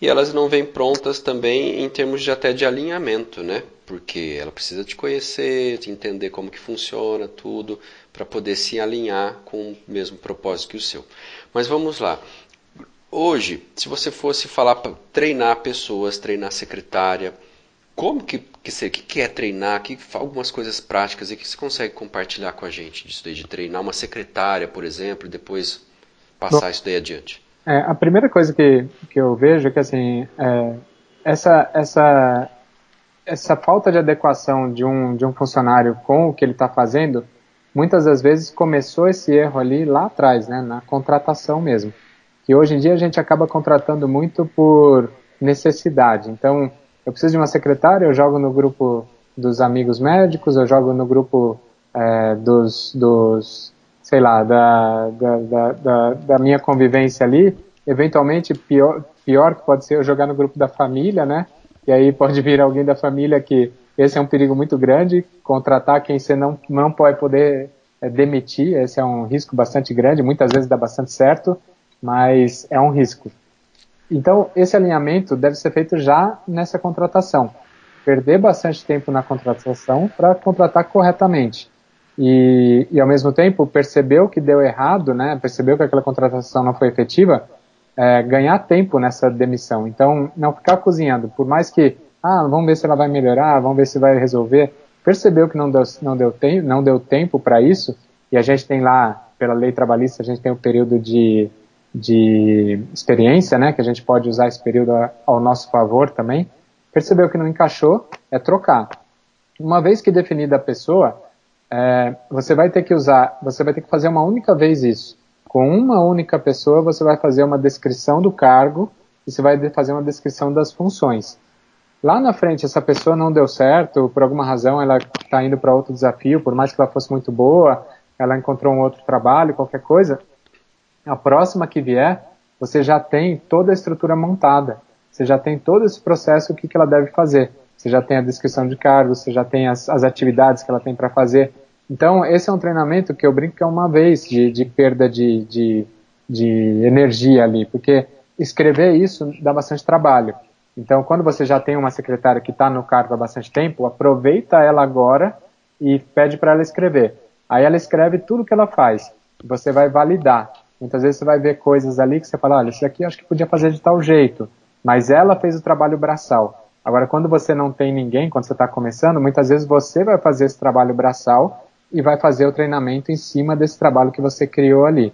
Speaker 1: e elas não vêm prontas também em termos de até de alinhamento, né? Porque ela precisa te conhecer, te entender como que funciona tudo, para poder se alinhar com o mesmo propósito que o seu. Mas vamos lá. Hoje, se você fosse falar para treinar pessoas, treinar secretária, como que, que, você, que, que é treinar? Que, algumas coisas práticas e que você consegue compartilhar com a gente disso daí, de treinar uma secretária, por exemplo, e depois passar Bom, isso daí adiante?
Speaker 2: É, a primeira coisa que, que eu vejo é que assim, é, essa, essa, essa falta de adequação de um, de um funcionário com o que ele está fazendo, muitas das vezes começou esse erro ali lá atrás, né, na contratação mesmo. Que hoje em dia a gente acaba contratando muito por necessidade. Então, eu preciso de uma secretária, eu jogo no grupo dos amigos médicos, eu jogo no grupo é, dos, dos sei lá, da, da, da, da, minha convivência ali, eventualmente pior, pior que pode ser eu jogar no grupo da família, né? E aí pode vir alguém da família que esse é um perigo muito grande, contratar quem você não, não pode poder é, demitir, esse é um risco bastante grande, muitas vezes dá bastante certo, mas é um risco. Então, esse alinhamento deve ser feito já nessa contratação. Perder bastante tempo na contratação para contratar corretamente e, e ao mesmo tempo percebeu que deu errado, né, percebeu que aquela contratação não foi efetiva, é, ganhar tempo nessa demissão. Então, não ficar cozinhando, por mais que, ah, vamos ver se ela vai melhorar, vamos ver se vai resolver, percebeu que não deu, não deu, tem, não deu tempo para isso, e a gente tem lá, pela lei trabalhista, a gente tem um período de, de experiência, né, que a gente pode usar esse período ao nosso favor também, percebeu que não encaixou, é trocar. Uma vez que definida a pessoa, é, você vai ter que usar, você vai ter que fazer uma única vez isso. Com uma única pessoa, você vai fazer uma descrição do cargo e você vai fazer uma descrição das funções. Lá na frente, essa pessoa não deu certo, por alguma razão ela está indo para outro desafio, por mais que ela fosse muito boa, ela encontrou um outro trabalho, qualquer coisa. A próxima que vier, você já tem toda a estrutura montada. Você já tem todo esse processo, o que, que ela deve fazer. Você já tem a descrição de cargos, você já tem as, as atividades que ela tem para fazer. Então, esse é um treinamento que eu brinco que é uma vez de, de perda de, de, de energia ali, porque escrever isso dá bastante trabalho. Então, quando você já tem uma secretária que está no cargo há bastante tempo, aproveita ela agora e pede para ela escrever. Aí ela escreve tudo que ela faz. Você vai validar. Muitas vezes você vai ver coisas ali que você fala, olha, isso aqui eu acho que podia fazer de tal jeito. Mas ela fez o trabalho braçal. Agora, quando você não tem ninguém, quando você está começando, muitas vezes você vai fazer esse trabalho braçal e vai fazer o treinamento em cima desse trabalho que você criou ali.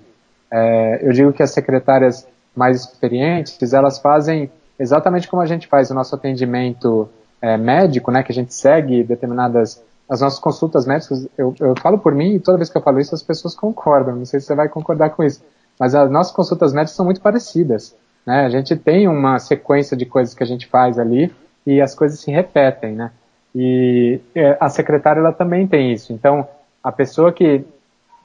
Speaker 2: É, eu digo que as secretárias mais experientes, elas fazem exatamente como a gente faz o nosso atendimento é, médico, né, que a gente segue determinadas as nossas consultas médicas, eu, eu falo por mim e toda vez que eu falo isso as pessoas concordam, não sei se você vai concordar com isso, mas as nossas consultas médicas são muito parecidas, né, a gente tem uma sequência de coisas que a gente faz ali e as coisas se repetem, né, E é, a secretária ela também tem isso. Então, a pessoa que,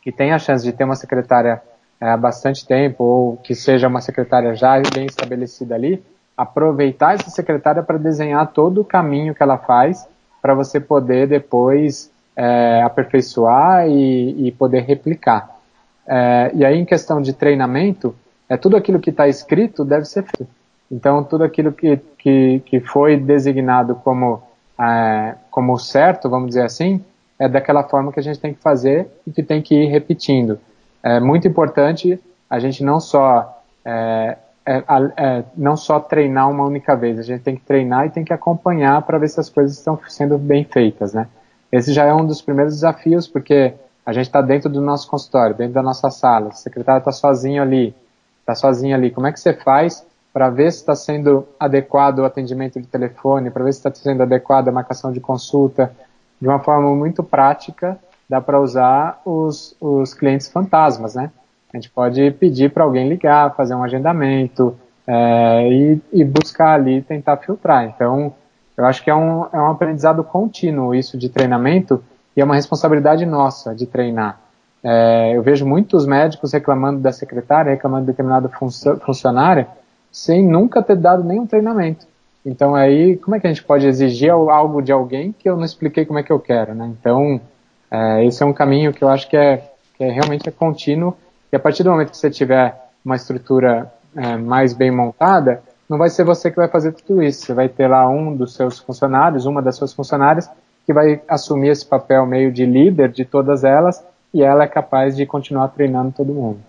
Speaker 2: que tem a chance de ter uma secretária é, há bastante tempo, ou que seja uma secretária já bem estabelecida ali, aproveitar essa secretária para desenhar todo o caminho que ela faz para você poder depois é, aperfeiçoar e, e, poder replicar. É, e aí, em questão de treinamento, é tudo aquilo que está escrito deve ser feito. Então, tudo aquilo que, que, que foi designado como, é, como certo, vamos dizer assim, é daquela forma que a gente tem que fazer e que tem que ir repetindo. É muito importante a gente não só é, é, é, não só treinar uma única vez, a gente tem que treinar e tem que acompanhar para ver se as coisas estão sendo bem feitas, né? Esse já é um dos primeiros desafios, porque a gente está dentro do nosso consultório, dentro da nossa sala, o secretário está sozinho ali, está sozinho ali. Como é que você faz para ver se está sendo adequado o atendimento de telefone, para ver se está sendo adequada a marcação de consulta, de uma forma muito prática, dá para usar os, os clientes fantasmas, né? A gente pode pedir para alguém ligar, fazer um agendamento é, e, e, buscar ali tentar filtrar. Então, eu acho que é um, é um aprendizado contínuo isso de treinamento e é uma responsabilidade nossa de treinar. É, eu vejo muitos médicos reclamando da secretária, reclamando de determinado funcionário, sem nunca ter dado nenhum treinamento. Então aí, como é que a gente pode exigir algo de alguém que eu não expliquei como é que eu quero, né? Então, é, esse é um caminho que eu acho que é, que é realmente é contínuo e a partir do momento que você tiver uma estrutura é, mais bem montada, não vai ser você que vai fazer tudo isso. Você vai ter lá um dos seus funcionários, uma das suas funcionárias, que vai assumir esse papel meio de líder de todas elas e ela é capaz de continuar treinando todo mundo.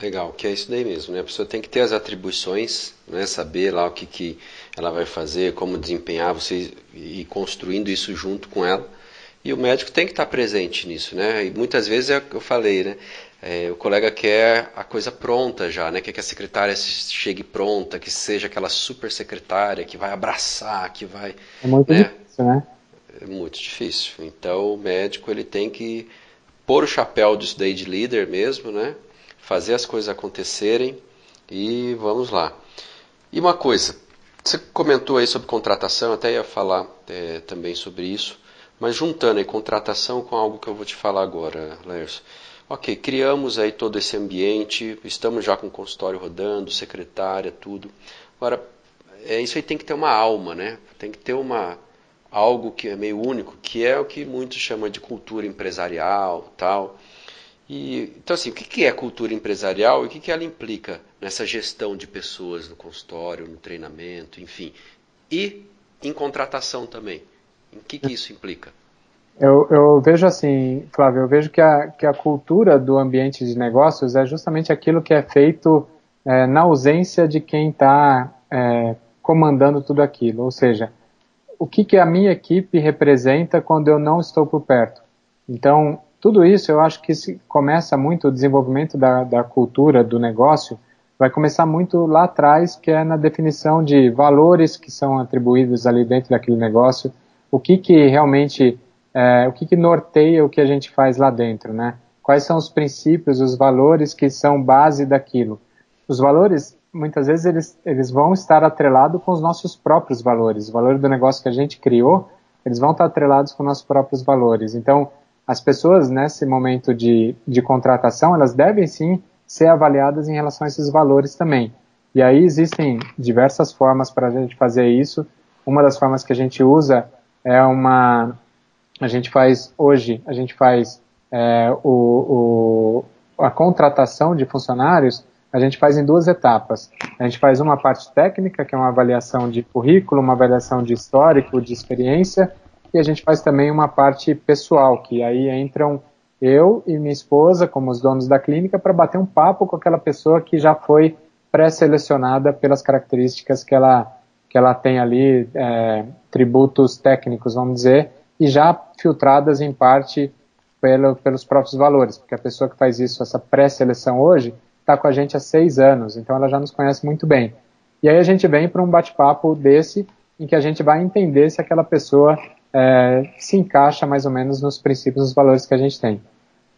Speaker 1: Legal, que é isso daí mesmo, né? A pessoa tem que ter as atribuições, né? Saber lá o que, que ela vai fazer, como desempenhar, você ir construindo isso junto com ela. E o médico tem que estar presente nisso, né? E muitas vezes é o que eu falei, né? É, o colega quer a coisa pronta já, né? Quer que a secretária chegue pronta, que seja aquela super secretária que vai abraçar, que vai.
Speaker 2: É muito né? difícil, né?
Speaker 1: É muito difícil. Então o médico ele tem que pôr o chapéu disso daí de líder mesmo, né? Fazer as coisas acontecerem e vamos lá. E uma coisa, você comentou aí sobre contratação, até ia falar é, também sobre isso, mas juntando aí contratação com algo que eu vou te falar agora, Lerso. Ok, criamos aí todo esse ambiente, estamos já com o consultório rodando, secretária, tudo. Agora, é, isso aí tem que ter uma alma, né? Tem que ter uma algo que é meio único, que é o que muitos chamam de cultura empresarial, tal. E, então, assim, o que é cultura empresarial e o que ela implica nessa gestão de pessoas no consultório, no treinamento, enfim. E em contratação também. Em que, que isso implica?
Speaker 2: Eu, eu, vejo assim, Flávio, eu vejo que a, que a cultura do ambiente de negócios é justamente aquilo que é feito é, na ausência de quem está é, comandando tudo aquilo. Ou seja, o que, que a minha equipe representa quando eu não estou por perto. Então, tudo isso eu acho que começa muito o desenvolvimento da, da cultura do negócio, vai começar muito lá atrás, que é na definição de valores que são atribuídos ali dentro daquele negócio, o que, que realmente é, o que, que norteia o que a gente faz lá dentro, né? Quais são os princípios, os valores que são base daquilo? Os valores, muitas vezes, eles, eles vão estar atrelados com os nossos próprios valores. O valor do negócio que a gente criou, eles vão estar atrelados com nossos próprios valores. Então, as pessoas, nesse momento de, de contratação, elas devem sim ser avaliadas em relação a esses valores também. E aí existem diversas formas para a gente fazer isso. Uma das formas que a gente usa é uma a gente faz hoje, a gente faz é, o, o, a contratação de funcionários, a gente faz em duas etapas. A gente faz uma parte técnica, que é uma avaliação de currículo, uma avaliação de histórico, de experiência, e a gente faz também uma parte pessoal, que aí entram eu e minha esposa, como os donos da clínica, para bater um papo com aquela pessoa que já foi pré-selecionada pelas características que ela, que ela tem ali, é, tributos técnicos, vamos dizer, e já filtradas em parte pelo, pelos próprios valores, porque a pessoa que faz isso, essa pré-seleção hoje, está com a gente há seis anos, então ela já nos conhece muito bem. E aí a gente vem para um bate-papo desse, em que a gente vai entender se aquela pessoa é, se encaixa mais ou menos nos princípios, nos valores que a gente tem.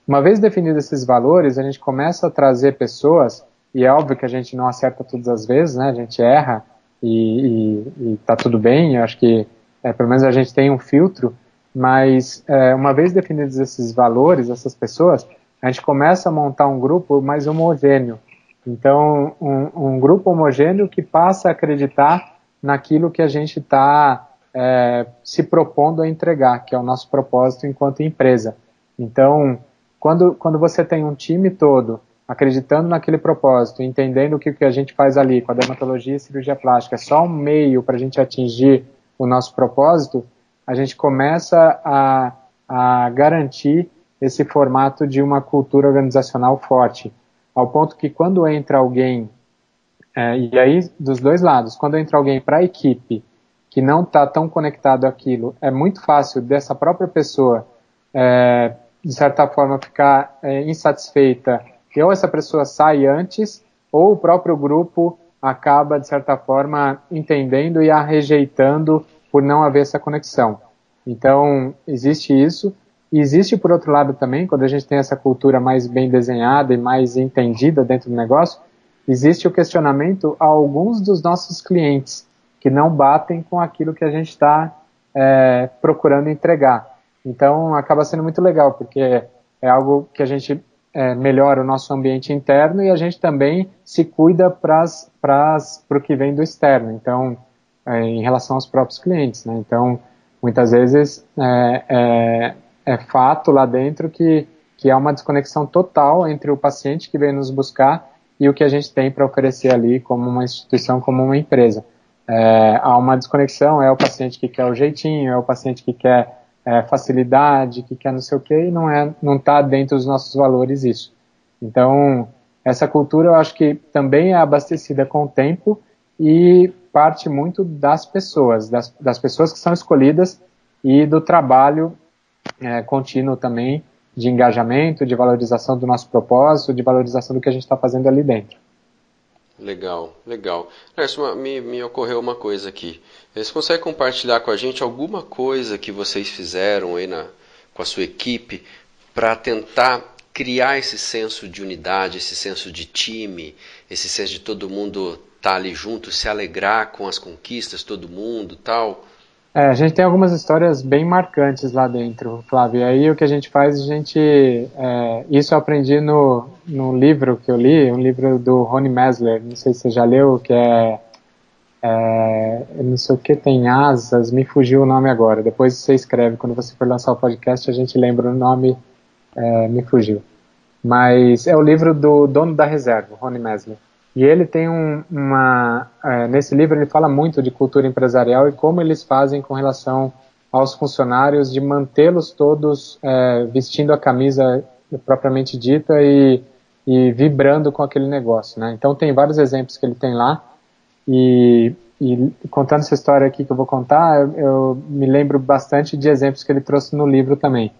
Speaker 2: Uma vez definidos esses valores, a gente começa a trazer pessoas, e é óbvio que a gente não acerta todas as vezes, né? A gente erra e, está tudo bem. Eu acho que é, pelo menos a gente tem um filtro, mas é, uma vez definidos esses valores, essas pessoas, a gente começa a montar um grupo mais homogêneo. Então, um, um grupo homogêneo que passa a acreditar naquilo que a gente está é, se propondo a entregar, que é o nosso propósito enquanto empresa. Então, quando, quando você tem um time todo acreditando naquele propósito, entendendo que o que a gente faz ali com a dermatologia e cirurgia plástica é só um meio para a gente atingir o nosso propósito, a gente começa a, a garantir esse formato de uma cultura organizacional forte, ao ponto que quando entra alguém, é, e aí dos dois lados, quando entra alguém para a equipe que não está tão conectado àquilo, é muito fácil dessa própria pessoa, é, de certa forma, ficar é, insatisfeita que ou essa pessoa sai antes, ou o próprio grupo acaba, de certa forma, entendendo e a rejeitando por não haver essa conexão. Então, existe isso. E existe, por outro lado, também, quando a gente tem essa cultura mais bem desenhada e mais entendida dentro do negócio, existe o questionamento a alguns dos nossos clientes que não batem com aquilo que a gente está é, procurando entregar. Então, acaba sendo muito legal, porque é algo que a gente é, melhora o nosso ambiente interno e a gente também se cuida para o que vem do externo, então, é, em relação aos próprios clientes. Né? Então, muitas vezes é, é, é, fato lá dentro que, que há uma desconexão total entre o paciente que vem nos buscar e o que a gente tem para oferecer ali como uma instituição, como uma empresa. É, há uma desconexão, é o paciente que quer o jeitinho, é o paciente que quer é, facilidade, que quer não sei o que, e não é, não está dentro dos nossos valores isso. Então, essa cultura eu acho que também é abastecida com o tempo e parte muito das pessoas, das, das pessoas que são escolhidas e do trabalho é, contínuo também de engajamento, de valorização do nosso propósito, de valorização do que a gente está fazendo ali dentro.
Speaker 1: Legal, legal. Nerson, me, me ocorreu uma coisa aqui. Você consegue compartilhar com a gente alguma coisa que vocês fizeram aí na, com a sua equipe para tentar criar esse senso de unidade, esse senso de time, esse senso de todo mundo estar tá ali junto, se alegrar com as conquistas, todo mundo tal?
Speaker 2: É, a gente tem algumas histórias bem marcantes lá dentro, Flávio. E aí o que a gente faz, a gente. É, isso eu aprendi no, no livro que eu li, um livro do Rony Mesler, não sei se você já leu, que é, é. não sei o que tem asas, me fugiu o nome agora. Depois você escreve, quando você for lançar o podcast, a gente lembra o nome, é, me fugiu. Mas é o livro do dono da reserva, Rony Mesler. E ele tem um, uma. É, nesse livro, ele fala muito de cultura empresarial e como eles fazem com relação aos funcionários, de mantê-los todos é, vestindo a camisa propriamente dita e, e, vibrando com aquele negócio. Né? Então, tem vários exemplos que ele tem lá. E, e contando essa história aqui que eu vou contar, eu, eu, me lembro bastante de exemplos que ele trouxe no livro também.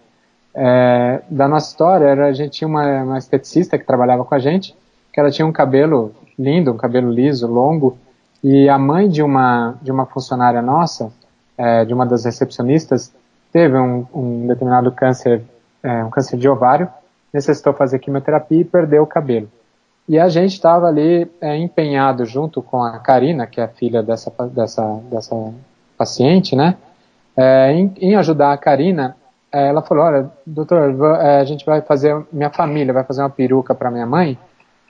Speaker 2: É, da nossa história, era, a gente tinha uma, uma esteticista que trabalhava com a gente, que ela tinha um cabelo lindo, um cabelo liso, longo, e a mãe de uma, de uma funcionária nossa, é, de uma das recepcionistas, teve um, um determinado câncer, é, um câncer de ovário, necessitou fazer quimioterapia e perdeu o cabelo. E a gente estava ali é, empenhado junto com a Karina, que é a filha dessa, dessa, dessa paciente, né, é, em, em, ajudar a Karina. É, ela falou: Olha, doutor, é, a gente vai fazer, minha família vai fazer uma peruca para minha mãe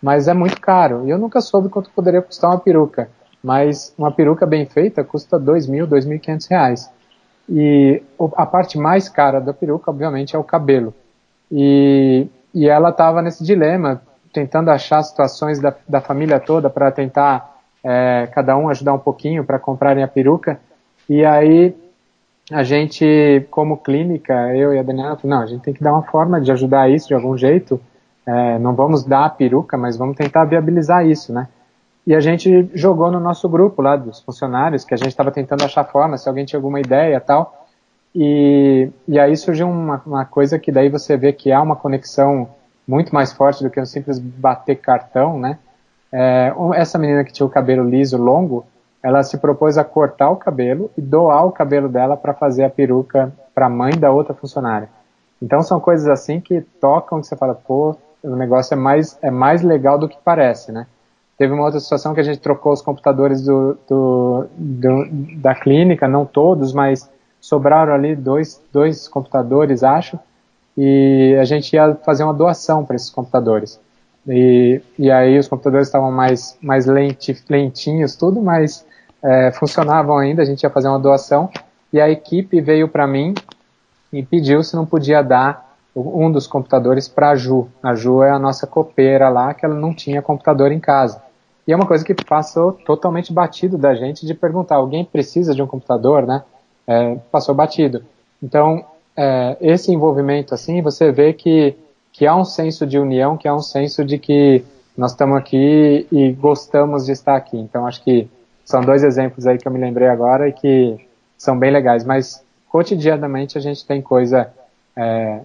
Speaker 2: mas é muito caro. E eu nunca soube quanto poderia custar uma peruca, mas uma peruca bem feita custa dois mil, dois mil e quinhentos reais. E a parte mais cara da peruca, obviamente, é o cabelo. E, e ela estava nesse dilema, tentando achar situações da, da família toda para tentar é, cada um ajudar um pouquinho para comprarem a peruca. E aí a gente, como clínica, eu e a Daniela, não, a gente tem que dar uma forma de ajudar isso de algum jeito é, não vamos dar a peruca, mas vamos tentar viabilizar isso, né? E a gente jogou no nosso grupo lá dos funcionários, que a gente estava tentando achar forma, se alguém tinha alguma ideia tal. E, e aí surgiu uma, uma coisa que daí você vê que há uma conexão muito mais forte do que um simples bater cartão, né? É, essa menina que tinha o cabelo liso, longo, ela se propôs a cortar o cabelo e doar o cabelo dela para fazer a peruca para a mãe da outra funcionária. Então são coisas assim que tocam, que você fala, pô, o negócio é mais, é mais legal do que parece, né? Teve uma outra situação que a gente trocou os computadores do, do, do, da clínica, não todos, mas sobraram ali dois, dois computadores, acho, e a gente ia fazer uma doação para esses computadores. E, e aí os computadores estavam mais, mais lenti, lentinhos, tudo, mas é, funcionavam ainda, a gente ia fazer uma doação, e a equipe veio para mim e pediu se não podia dar um dos computadores para a Ju. A Ju é a nossa copeira lá, que ela não tinha computador em casa. E é uma coisa que passou totalmente batido da gente de perguntar, alguém precisa de um computador, né? É, passou batido. Então, é, esse envolvimento, assim, você vê que, que há um senso de união, que há um senso de que nós estamos aqui e gostamos de estar aqui. Então, acho que são dois exemplos aí que eu me lembrei agora e que são bem legais. Mas, cotidianamente, a gente tem coisa é,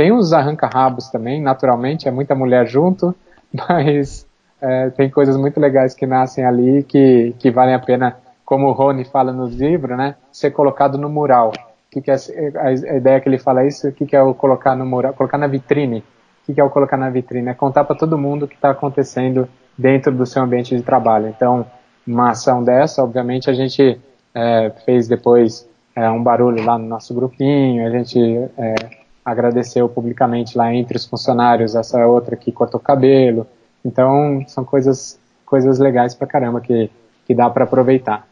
Speaker 2: tem uns arranca-rabos também, naturalmente, é muita mulher junto, mas é, tem coisas muito legais que nascem ali que, que valem a pena, como o Rony fala no livro, né, ser colocado no mural. Que, que é a, ideia que ele fala isso? O que, que é o colocar no mural? Colocar na vitrine. O que, que é o colocar na vitrine? É contar para todo mundo o que está acontecendo dentro do seu ambiente de trabalho. Então, uma ação dessa, obviamente, a gente é, fez depois é, um barulho lá no nosso grupinho, a gente é, agradeceu publicamente lá entre os funcionários essa outra que cortou cabelo. Então, são coisas, coisas legais pra caramba que, que dá para aproveitar.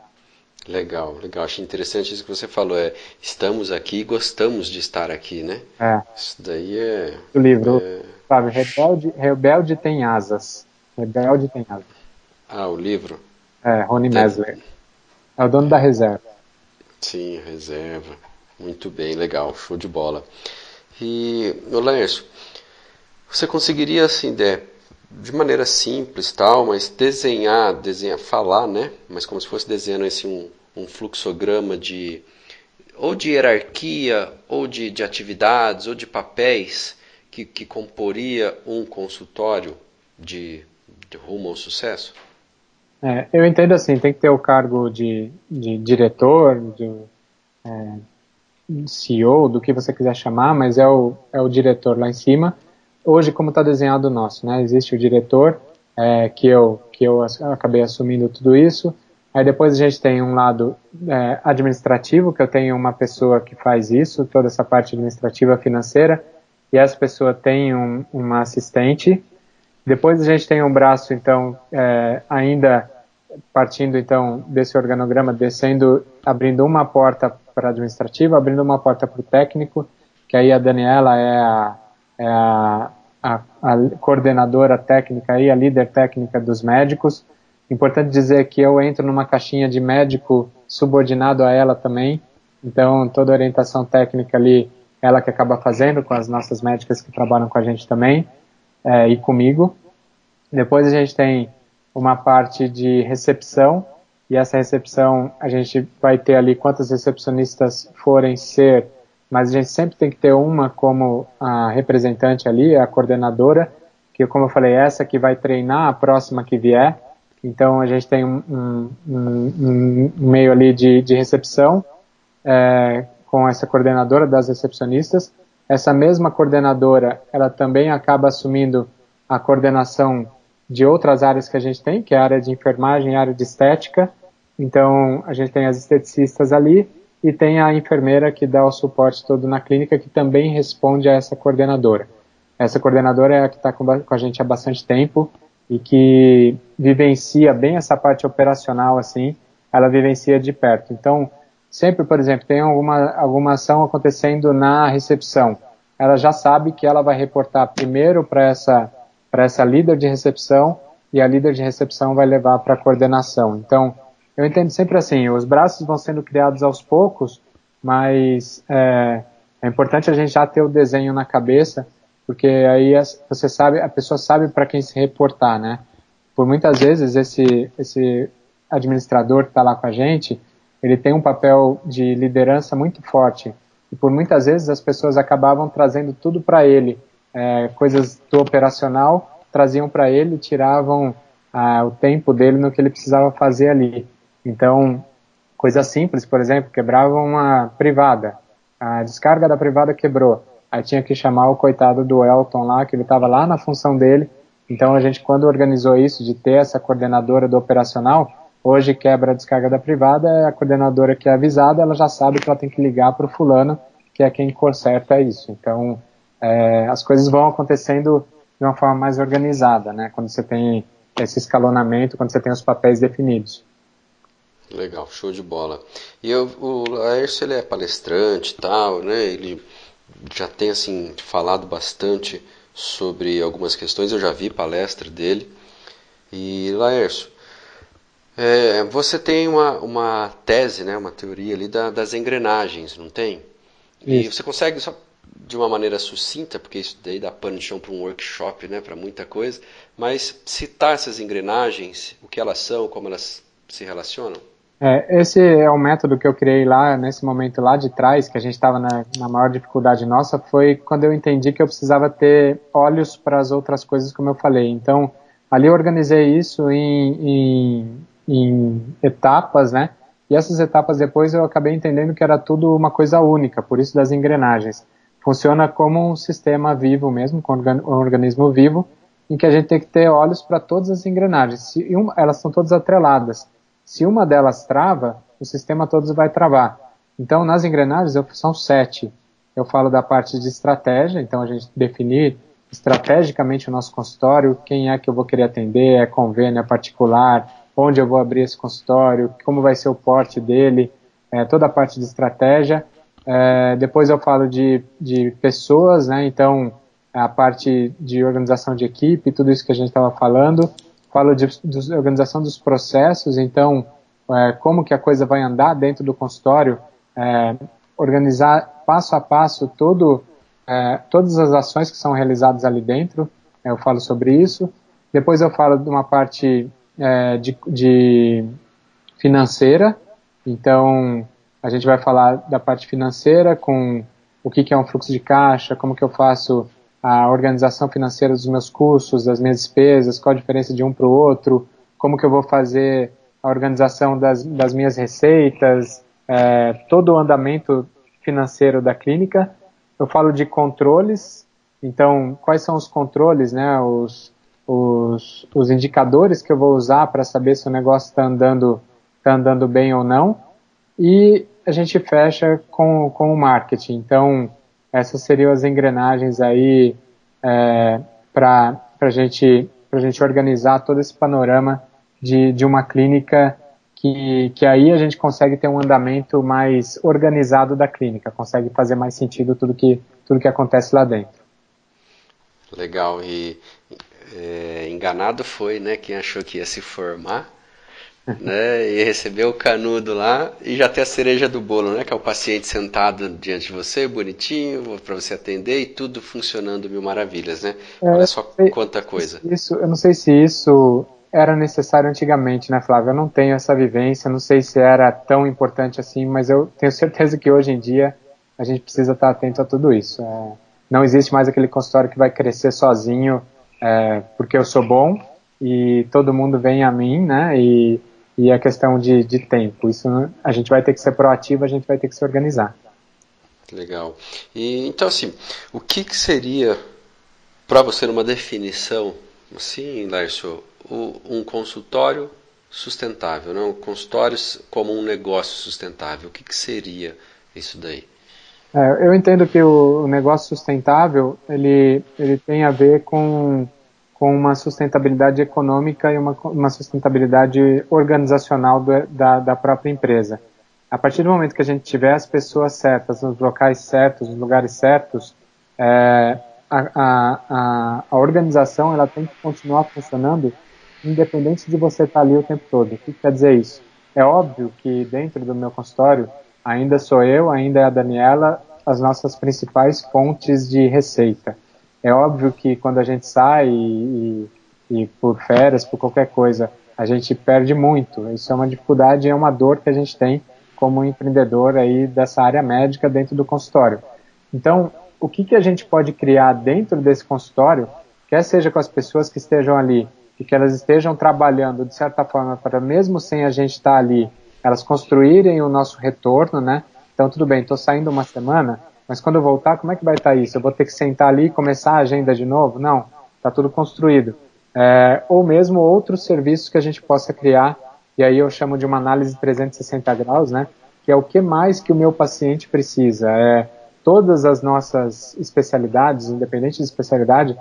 Speaker 1: Legal, legal. Acho interessante isso que você falou. É, estamos aqui e gostamos de estar aqui, né?
Speaker 2: É.
Speaker 1: Isso daí é.
Speaker 2: O livro, é... sabe, Rebelde, Rebelde tem asas. Rebelde tem asas.
Speaker 1: Ah, o livro?
Speaker 2: É, Rony Mesler. É o dono da reserva.
Speaker 1: Sim, reserva. Muito bem, legal, show de bola. E, Laércio, você conseguiria, assim, de, de maneira simples, tal, mas desenhar, desenhar, falar, né? Mas como se fosse desenhando assim, um, um fluxograma de ou de hierarquia, ou de, de atividades, ou de papéis que, que comporia um consultório de, de rumo ao sucesso?
Speaker 2: É, eu entendo assim, tem que ter o cargo de, de diretor, de, é, CEO, do que você quiser chamar, mas é o, é o diretor lá em cima. Hoje, como está desenhado o nosso, né? Existe o diretor, é, que, eu, que eu acabei assumindo tudo isso. Aí depois a gente tem um lado é, administrativo, que eu tenho uma pessoa que faz isso, toda essa parte administrativa financeira, e essa pessoa tem um, uma assistente. Depois a gente tem um braço, então, é, ainda partindo então desse organograma, descendo, abrindo uma porta para administrativa, abrindo uma porta para o técnico, que aí a Daniela é a, é a, a, a coordenadora técnica e a líder técnica dos médicos. Importante dizer que eu entro numa caixinha de médico subordinado a ela também, então toda a orientação técnica ali, ela que acaba fazendo com as nossas médicas que trabalham com a gente também, é, e comigo. Depois a gente tem uma parte de recepção, e essa recepção a gente vai ter ali quantas recepcionistas forem ser, mas a gente sempre tem que ter uma como a representante ali, a coordenadora, que como eu falei, essa que vai treinar a próxima que vier. Então a gente tem um, um, um, um meio ali de, de recepção é, com essa coordenadora das recepcionistas. Essa mesma coordenadora, ela também acaba assumindo a coordenação de outras áreas que a gente tem, que é a área de enfermagem, a área de estética. Então, a gente tem as esteticistas ali e tem a enfermeira que dá o suporte todo na clínica, que também responde a essa coordenadora. Essa coordenadora é a que está com, com a gente há bastante tempo e que vivencia bem essa parte operacional, assim, ela vivencia de perto. Então, sempre, por exemplo, tem alguma, alguma ação acontecendo na recepção, ela já sabe que ela vai reportar primeiro para essa para essa líder de recepção e a líder de recepção vai levar para a coordenação. Então, eu entendo sempre assim, os braços vão sendo criados aos poucos, mas é, é importante a gente já ter o desenho na cabeça, porque aí você sabe, a pessoa sabe para quem se reportar, né? Por muitas vezes esse esse administrador que está lá com a gente, ele tem um papel de liderança muito forte e por muitas vezes as pessoas acabavam trazendo tudo para ele é, coisas do operacional, traziam para ele, tiravam ah, o tempo dele no que ele precisava fazer ali. Então, coisa simples, por exemplo, quebrava uma privada, a descarga da privada quebrou, aí tinha que chamar o coitado do Elton lá, que ele estava lá na função dele, Então a gente quando organizou isso de ter essa coordenadora do operacional, hoje quebra a descarga da privada, a coordenadora que é avisada, ela já sabe que ela tem que ligar para o fulano, que é quem conserta isso. Então é, as coisas vão acontecendo de uma forma mais organizada, né? Quando você tem esse escalonamento, quando você tem os papéis definidos.
Speaker 1: Legal, show de bola. E eu, o Laércio ele é palestrante e tal, né? Ele já tem assim falado bastante sobre algumas questões. Eu já vi palestra dele. E Laércio, é, você tem uma, uma tese, né, uma teoria ali da, das engrenagens, não tem? Isso. E você consegue só de uma maneira sucinta, porque isso daí dá pano de chão para um workshop, né, para muita coisa, mas citar essas engrenagens, o que elas são, como elas se relacionam?
Speaker 2: É, esse é o método que eu criei lá, nesse momento lá de trás, que a gente estava na, na, maior dificuldade nossa, foi quando eu entendi que eu precisava ter olhos para as outras coisas, como eu falei. Então, ali eu organizei isso em, em, em etapas, né? E essas etapas depois eu acabei entendendo que era tudo uma coisa única, por isso das engrenagens. Funciona como um sistema vivo mesmo, com um organismo vivo, em que a gente tem que ter olhos para todas as engrenagens. Se uma, elas estão todas atreladas. Se uma delas trava, o sistema todo vai travar. Então, nas engrenagens, eu, são sete. Eu falo da parte de estratégia, então a gente definir estrategicamente o nosso consultório, quem é que eu vou querer atender, é convênio, é particular, onde eu vou abrir esse consultório, como vai ser o porte dele, é, toda a parte de estratégia. É, depois eu falo de, de pessoas, né, então a parte de organização de equipe, tudo isso que a gente estava falando falo de, de, organização dos processos, então é, como que a coisa vai andar dentro do consultório, é, organizar passo a passo todo, é, todas as ações que são realizadas ali dentro, eu falo sobre isso. Depois eu falo de uma parte é, de, de financeira, então a gente vai falar da parte financeira com o que, que é um fluxo de caixa, como que eu faço a organização financeira dos meus custos, das minhas despesas, qual a diferença de um para o outro, como que eu vou fazer a organização das, das minhas receitas, é, todo o andamento financeiro da clínica. Eu falo de controles, então quais são os controles, né, os, os, os indicadores que eu vou usar para saber se o negócio está andando, tá andando bem ou não. E a gente fecha com, com o marketing. Então, essas seriam as engrenagens aí é, para a gente, gente organizar todo esse panorama de, de uma clínica que, que aí a gente consegue ter um andamento mais organizado da clínica, consegue fazer mais sentido tudo que, tudo que acontece lá dentro.
Speaker 1: Legal, e é, enganado foi né, quem achou que ia se formar né, e receber o canudo lá e já ter a cereja do bolo, né, que é o paciente sentado diante de você, bonitinho, para você atender e tudo funcionando mil maravilhas, né? É, Olha só quanta coisa.
Speaker 2: Isso, eu não sei se isso era necessário antigamente, né, Flávio? Eu não tenho essa vivência, não sei se era tão importante assim, mas eu tenho certeza que hoje em dia a gente precisa estar atento a tudo isso. É, não existe mais aquele consultório que vai crescer sozinho é, porque eu sou bom e todo mundo vem a mim, né? E e a questão de, de tempo. Isso a gente vai ter que ser proativo, a gente vai ter que se organizar.
Speaker 1: Legal. E então assim, o que, que seria para você uma definição, assim, Lárcio, um consultório sustentável, não? Consultórios como um negócio sustentável. O que, que seria isso daí?
Speaker 2: É, eu entendo que o negócio sustentável ele, ele tem a ver com com uma sustentabilidade econômica e uma, uma sustentabilidade organizacional do, da, da própria empresa. A partir do momento que a gente tiver as pessoas certas, nos locais certos, nos lugares certos, é, a, a, a, organização ela tem que continuar funcionando independente de você estar ali o tempo todo. O que quer dizer isso? É óbvio que dentro do meu consultório ainda sou eu, ainda é a Daniela, as nossas principais fontes de receita. É óbvio que quando a gente sai e, e, e por férias, por qualquer coisa, a gente perde muito. Isso é uma dificuldade, é uma dor que a gente tem como empreendedor aí dessa área médica dentro do consultório. Então, o que, que a gente pode criar dentro desse consultório, quer seja com as pessoas que estejam ali e que elas estejam trabalhando de certa forma para mesmo sem a gente estar ali, elas construírem o nosso retorno, né? Então, tudo bem, estou saindo uma semana, mas quando eu voltar, como é que vai estar isso? Eu vou ter que sentar ali e começar a agenda de novo? Não, está tudo construído. é, ou mesmo outros serviços que a gente possa criar, e aí eu chamo de uma análise 360 graus, né? Que é o que mais que o meu paciente precisa. É, todas as nossas especialidades, independente de especialidade,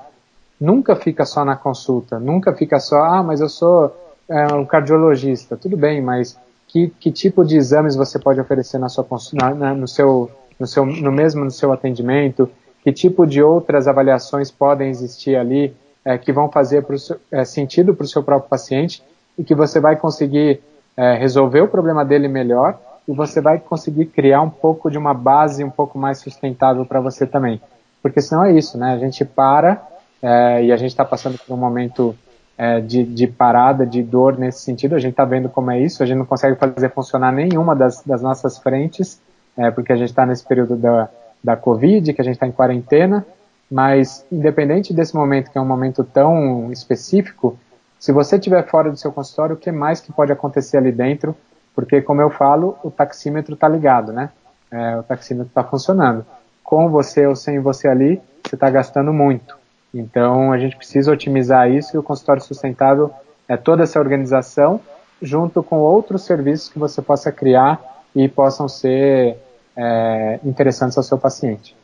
Speaker 2: nunca fica só na consulta, nunca fica só, ah, mas eu sou é, um cardiologista, tudo bem, mas que, que tipo de exames você pode oferecer na sua na, na, no seu no seu no mesmo no seu atendimento? Que tipo de outras avaliações podem existir ali é, que vão fazer pro, é, sentido para o seu próprio paciente e que você vai conseguir é, resolver o problema dele melhor e você vai conseguir criar um pouco de uma base um pouco mais sustentável para você também. Porque senão é isso, né? A gente para é, e a gente está passando por um momento é, de, de, parada, de dor nesse sentido. A gente está vendo como é isso. A gente não consegue fazer funcionar nenhuma das, das nossas frentes, é, porque a gente está nesse período da, da Covid, que a gente está em quarentena. Mas, independente desse momento, que é um momento tão específico, se você estiver fora do seu consultório, o que mais que pode acontecer ali dentro? Porque, como eu falo, o taxímetro está ligado, né? É, o taxímetro está funcionando. Com você ou sem você ali, você está gastando muito. Então, a gente precisa otimizar isso e o consultório sustentável é toda essa organização junto com outros serviços que você possa criar e possam ser é, interessantes ao seu paciente.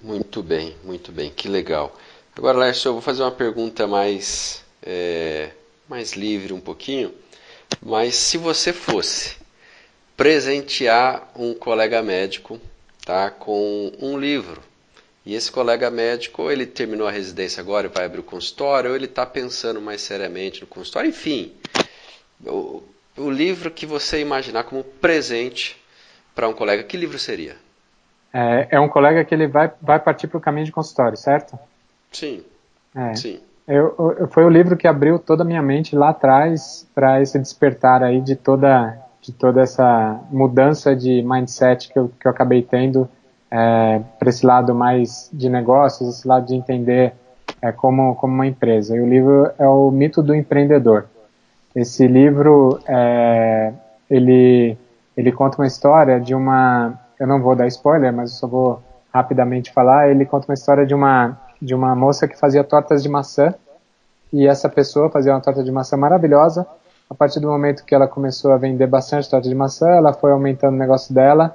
Speaker 1: Muito bem, muito bem, que legal. Agora, Lércio, eu vou fazer uma pergunta mais, é, mais livre um pouquinho, mas se você fosse presentear um colega médico tá, com um livro, e esse colega médico, ele terminou a residência agora e vai abrir o consultório, ou ele está pensando mais seriamente no consultório, enfim. O, o livro que você imaginar como presente para um colega, que livro seria?
Speaker 2: É, é, um colega que ele vai, vai partir para o caminho de consultório, certo?
Speaker 1: Sim.
Speaker 2: É. Sim. Eu, eu, foi o livro que abriu toda a minha mente lá atrás para esse despertar aí de toda, de toda essa mudança de mindset que eu, que eu acabei tendo é, para esse lado mais de negócios, esse lado de entender é, como, como uma empresa. E o livro é o Mito do Empreendedor. Esse livro, é, ele, ele conta uma história de uma, eu não vou dar spoiler, mas eu só vou rapidamente falar, ele conta uma história de uma, de uma moça que fazia tortas de maçã, e essa pessoa fazia uma torta de maçã maravilhosa, a partir do momento que ela começou a vender bastante torta de maçã, ela foi aumentando o negócio dela,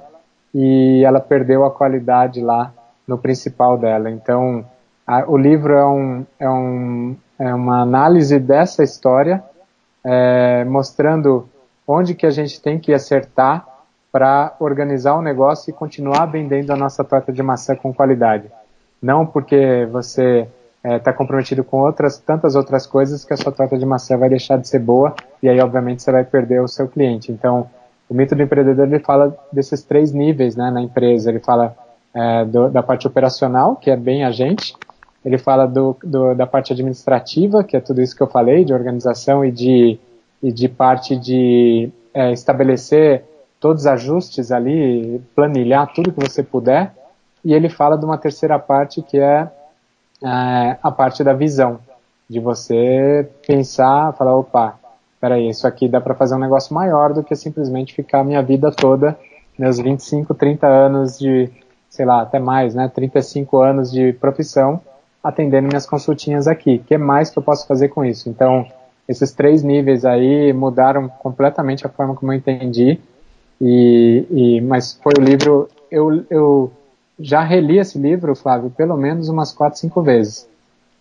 Speaker 2: e ela perdeu a qualidade lá no principal dela. Então, a, o livro é, um, é, um, é uma análise dessa história, é, mostrando onde que a gente tem que acertar para organizar o negócio e continuar vendendo a nossa torta de maçã com qualidade. Não porque você está é, tá comprometido com outras tantas outras coisas que a sua torta de maçã vai deixar de ser boa e aí obviamente você vai perder o seu cliente. Então o mito do empreendedor ele fala desses três níveis né, na empresa. Ele fala é, do, da parte operacional, que é bem a gente. Ele fala do, do, da parte administrativa, que é tudo isso que eu falei, de organização e de, e de parte de é, estabelecer todos os ajustes ali, planilhar tudo que você puder. E ele fala de uma terceira parte, que é, é a parte da visão, de você pensar, falar, opa, peraí, isso aqui dá para fazer um negócio maior do que simplesmente ficar minha vida toda, meus 25, 30 anos de, sei lá, até mais, né, 35 anos de profissão, atendendo minhas consultinhas aqui. O que mais que eu posso fazer com isso? Então, esses três níveis aí mudaram completamente a forma como eu entendi, e, e mas foi o livro, eu, eu já reli esse livro, Flávio, pelo menos umas quatro, cinco vezes.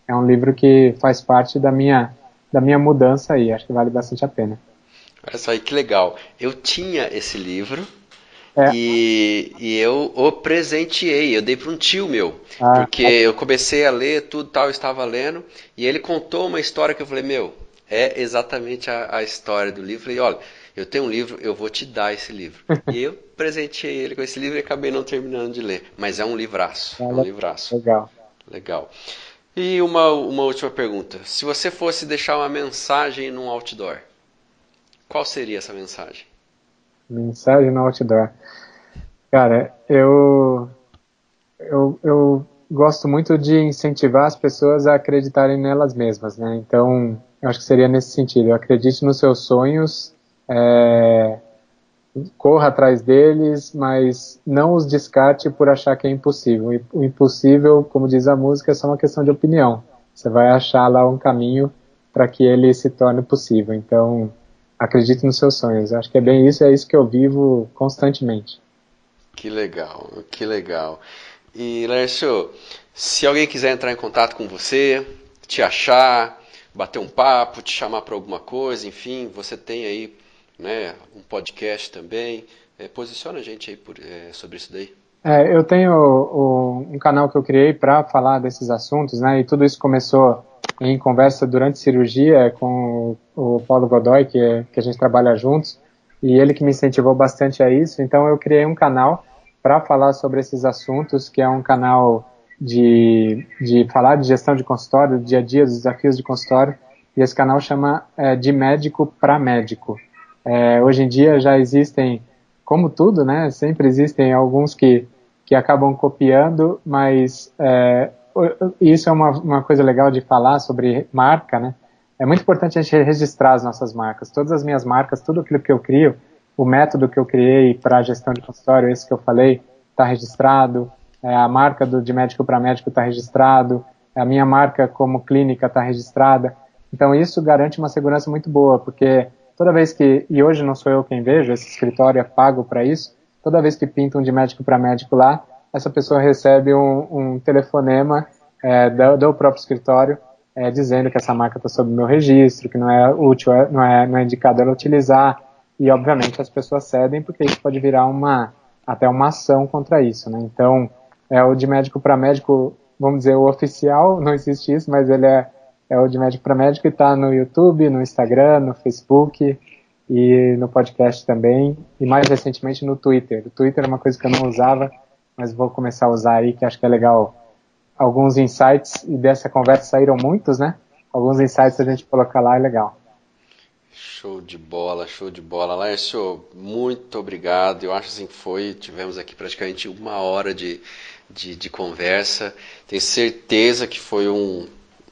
Speaker 2: É um livro que faz parte da minha da minha mudança aí. Acho que vale bastante a pena.
Speaker 1: Olha só aí que legal. Eu tinha esse livro é. e, e eu o presenteei. Eu dei para um tio meu. Ah, porque eu comecei a ler tudo tal, eu estava lendo. E ele contou uma história que eu falei: Meu, é exatamente a, a história do livro. E olha, eu tenho um livro, eu vou te dar esse livro. e eu presenteei ele com esse livro e acabei não terminando de ler. Mas é um livraço. É um livraço.
Speaker 2: Legal.
Speaker 1: Legal. E uma, uma última pergunta. Se você fosse deixar uma mensagem num outdoor, qual seria essa mensagem?
Speaker 2: Mensagem no outdoor. Cara, eu, eu, eu gosto muito de incentivar as pessoas a acreditarem nelas mesmas, né? Então, eu acho que seria nesse sentido. Acredite nos seus sonhos, é, corra atrás deles, mas não os descarte por achar que é impossível. O impossível, como diz a música, é só uma questão de opinião. você vai achar lá um caminho para que ele se torne possível. Então, acredite nos seus sonhos. Acho que é bem isso, é isso que eu vivo constantemente.
Speaker 1: Que legal, que legal. E Lércio, se alguém quiser entrar em contato com você, te achar, bater um papo, te chamar para alguma coisa, enfim, você tem aí né, um podcast também. É, posiciona a gente aí por, é, sobre isso daí.
Speaker 2: É, eu tenho o, um canal que eu criei para falar desses assuntos, né? E tudo isso começou em conversa durante cirurgia com o Paulo Godoy, que, é, que a gente trabalha juntos, e ele que me incentivou bastante a isso. Então eu criei um canal para falar sobre esses assuntos, que é um canal de, de falar de gestão de consultório, do dia a dia, dos desafios de consultório, e esse canal chama é, De Médico para Médico. É, hoje em dia já existem, como tudo, né, sempre existem alguns que, que acabam copiando, mas é, isso é uma, uma coisa legal de falar sobre marca, né? É muito importante a gente registrar as nossas marcas. Todas as minhas marcas, tudo aquilo que eu crio, o método que eu criei para gestão de consultório, esse que eu falei, está registrado. É, a marca do, de médico para médico está registrado. A minha marca como clínica está registrada. Então isso garante uma segurança muito boa, porque toda vez que, e hoje não sou eu quem vejo, esse escritório é pago para isso, toda vez que pintam de médico para médico lá, essa pessoa recebe um, um telefonema é, do, do, próprio escritório é, dizendo que essa marca está sob meu registro, que não é útil, é, não é, não é indicado ela utilizar, e obviamente as pessoas cedem porque isso pode virar uma até uma ação contra isso, né? Então, é o de médico para médico, vamos dizer, o oficial, não existe isso, mas ele é, é o de médico para médico e está no YouTube, no Instagram, no Facebook e no podcast também, e mais recentemente no Twitter. O Twitter é uma coisa que eu não usava, mas vou começar a usar aí, que acho que é legal. Alguns insights, e dessa conversa saíram muitos, né? Alguns insights a gente colocar lá é legal.
Speaker 1: Show de bola, show de bola. Laércio, muito obrigado. Eu acho assim que foi. Tivemos aqui praticamente uma hora de, de, de conversa. Tenho certeza que foi um,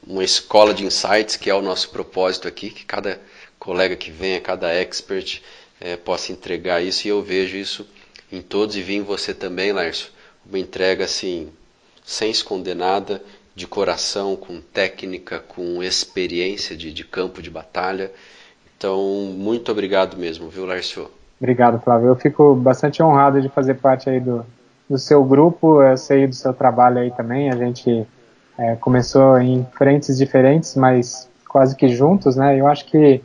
Speaker 1: uma escola de insights, que é o nosso propósito aqui, que cada colega que venha, cada expert é, possa entregar isso. E eu vejo isso em todos e vi em você também, Laércio. Uma entrega assim, sem esconder nada, de coração, com técnica, com experiência de, de campo de batalha. Então, muito obrigado mesmo, viu, Lárcio?
Speaker 2: Obrigado, Flávio. Eu fico bastante honrado de fazer parte aí do, do seu grupo, eu sei do seu trabalho aí também. A gente é, começou em frentes diferentes, mas quase que juntos, né? Eu acho que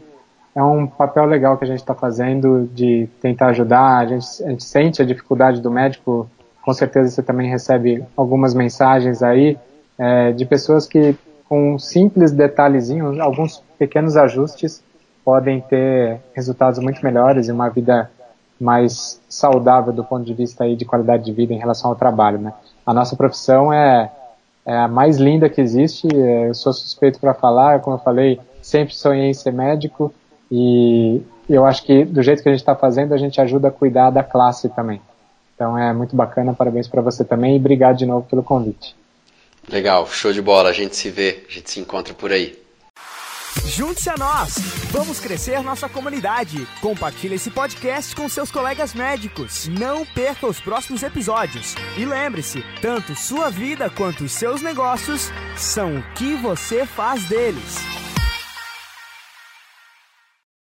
Speaker 2: é um papel legal que a gente está fazendo de tentar ajudar. A gente, a gente sente a dificuldade do médico. Com certeza você também recebe algumas mensagens aí é, de pessoas que, com simples detalhezinhos, alguns pequenos ajustes, podem ter resultados muito melhores e uma vida mais saudável do ponto de vista aí de qualidade de vida em relação ao trabalho, né? A nossa profissão é, é a mais linda que existe. Eu sou suspeito para falar, como eu falei, sempre sonhei em ser médico e eu acho que do jeito que a gente está fazendo a gente ajuda a cuidar da classe também. Então é muito bacana, parabéns para você também e obrigado de novo pelo convite.
Speaker 1: Legal, show de bola. A gente se vê, a gente se encontra por aí.
Speaker 3: Junte-se a nós! Vamos crescer nossa comunidade. Compartilhe esse podcast com seus colegas médicos. Não perca os próximos episódios. E lembre-se, tanto sua vida quanto os seus negócios são o que você faz deles.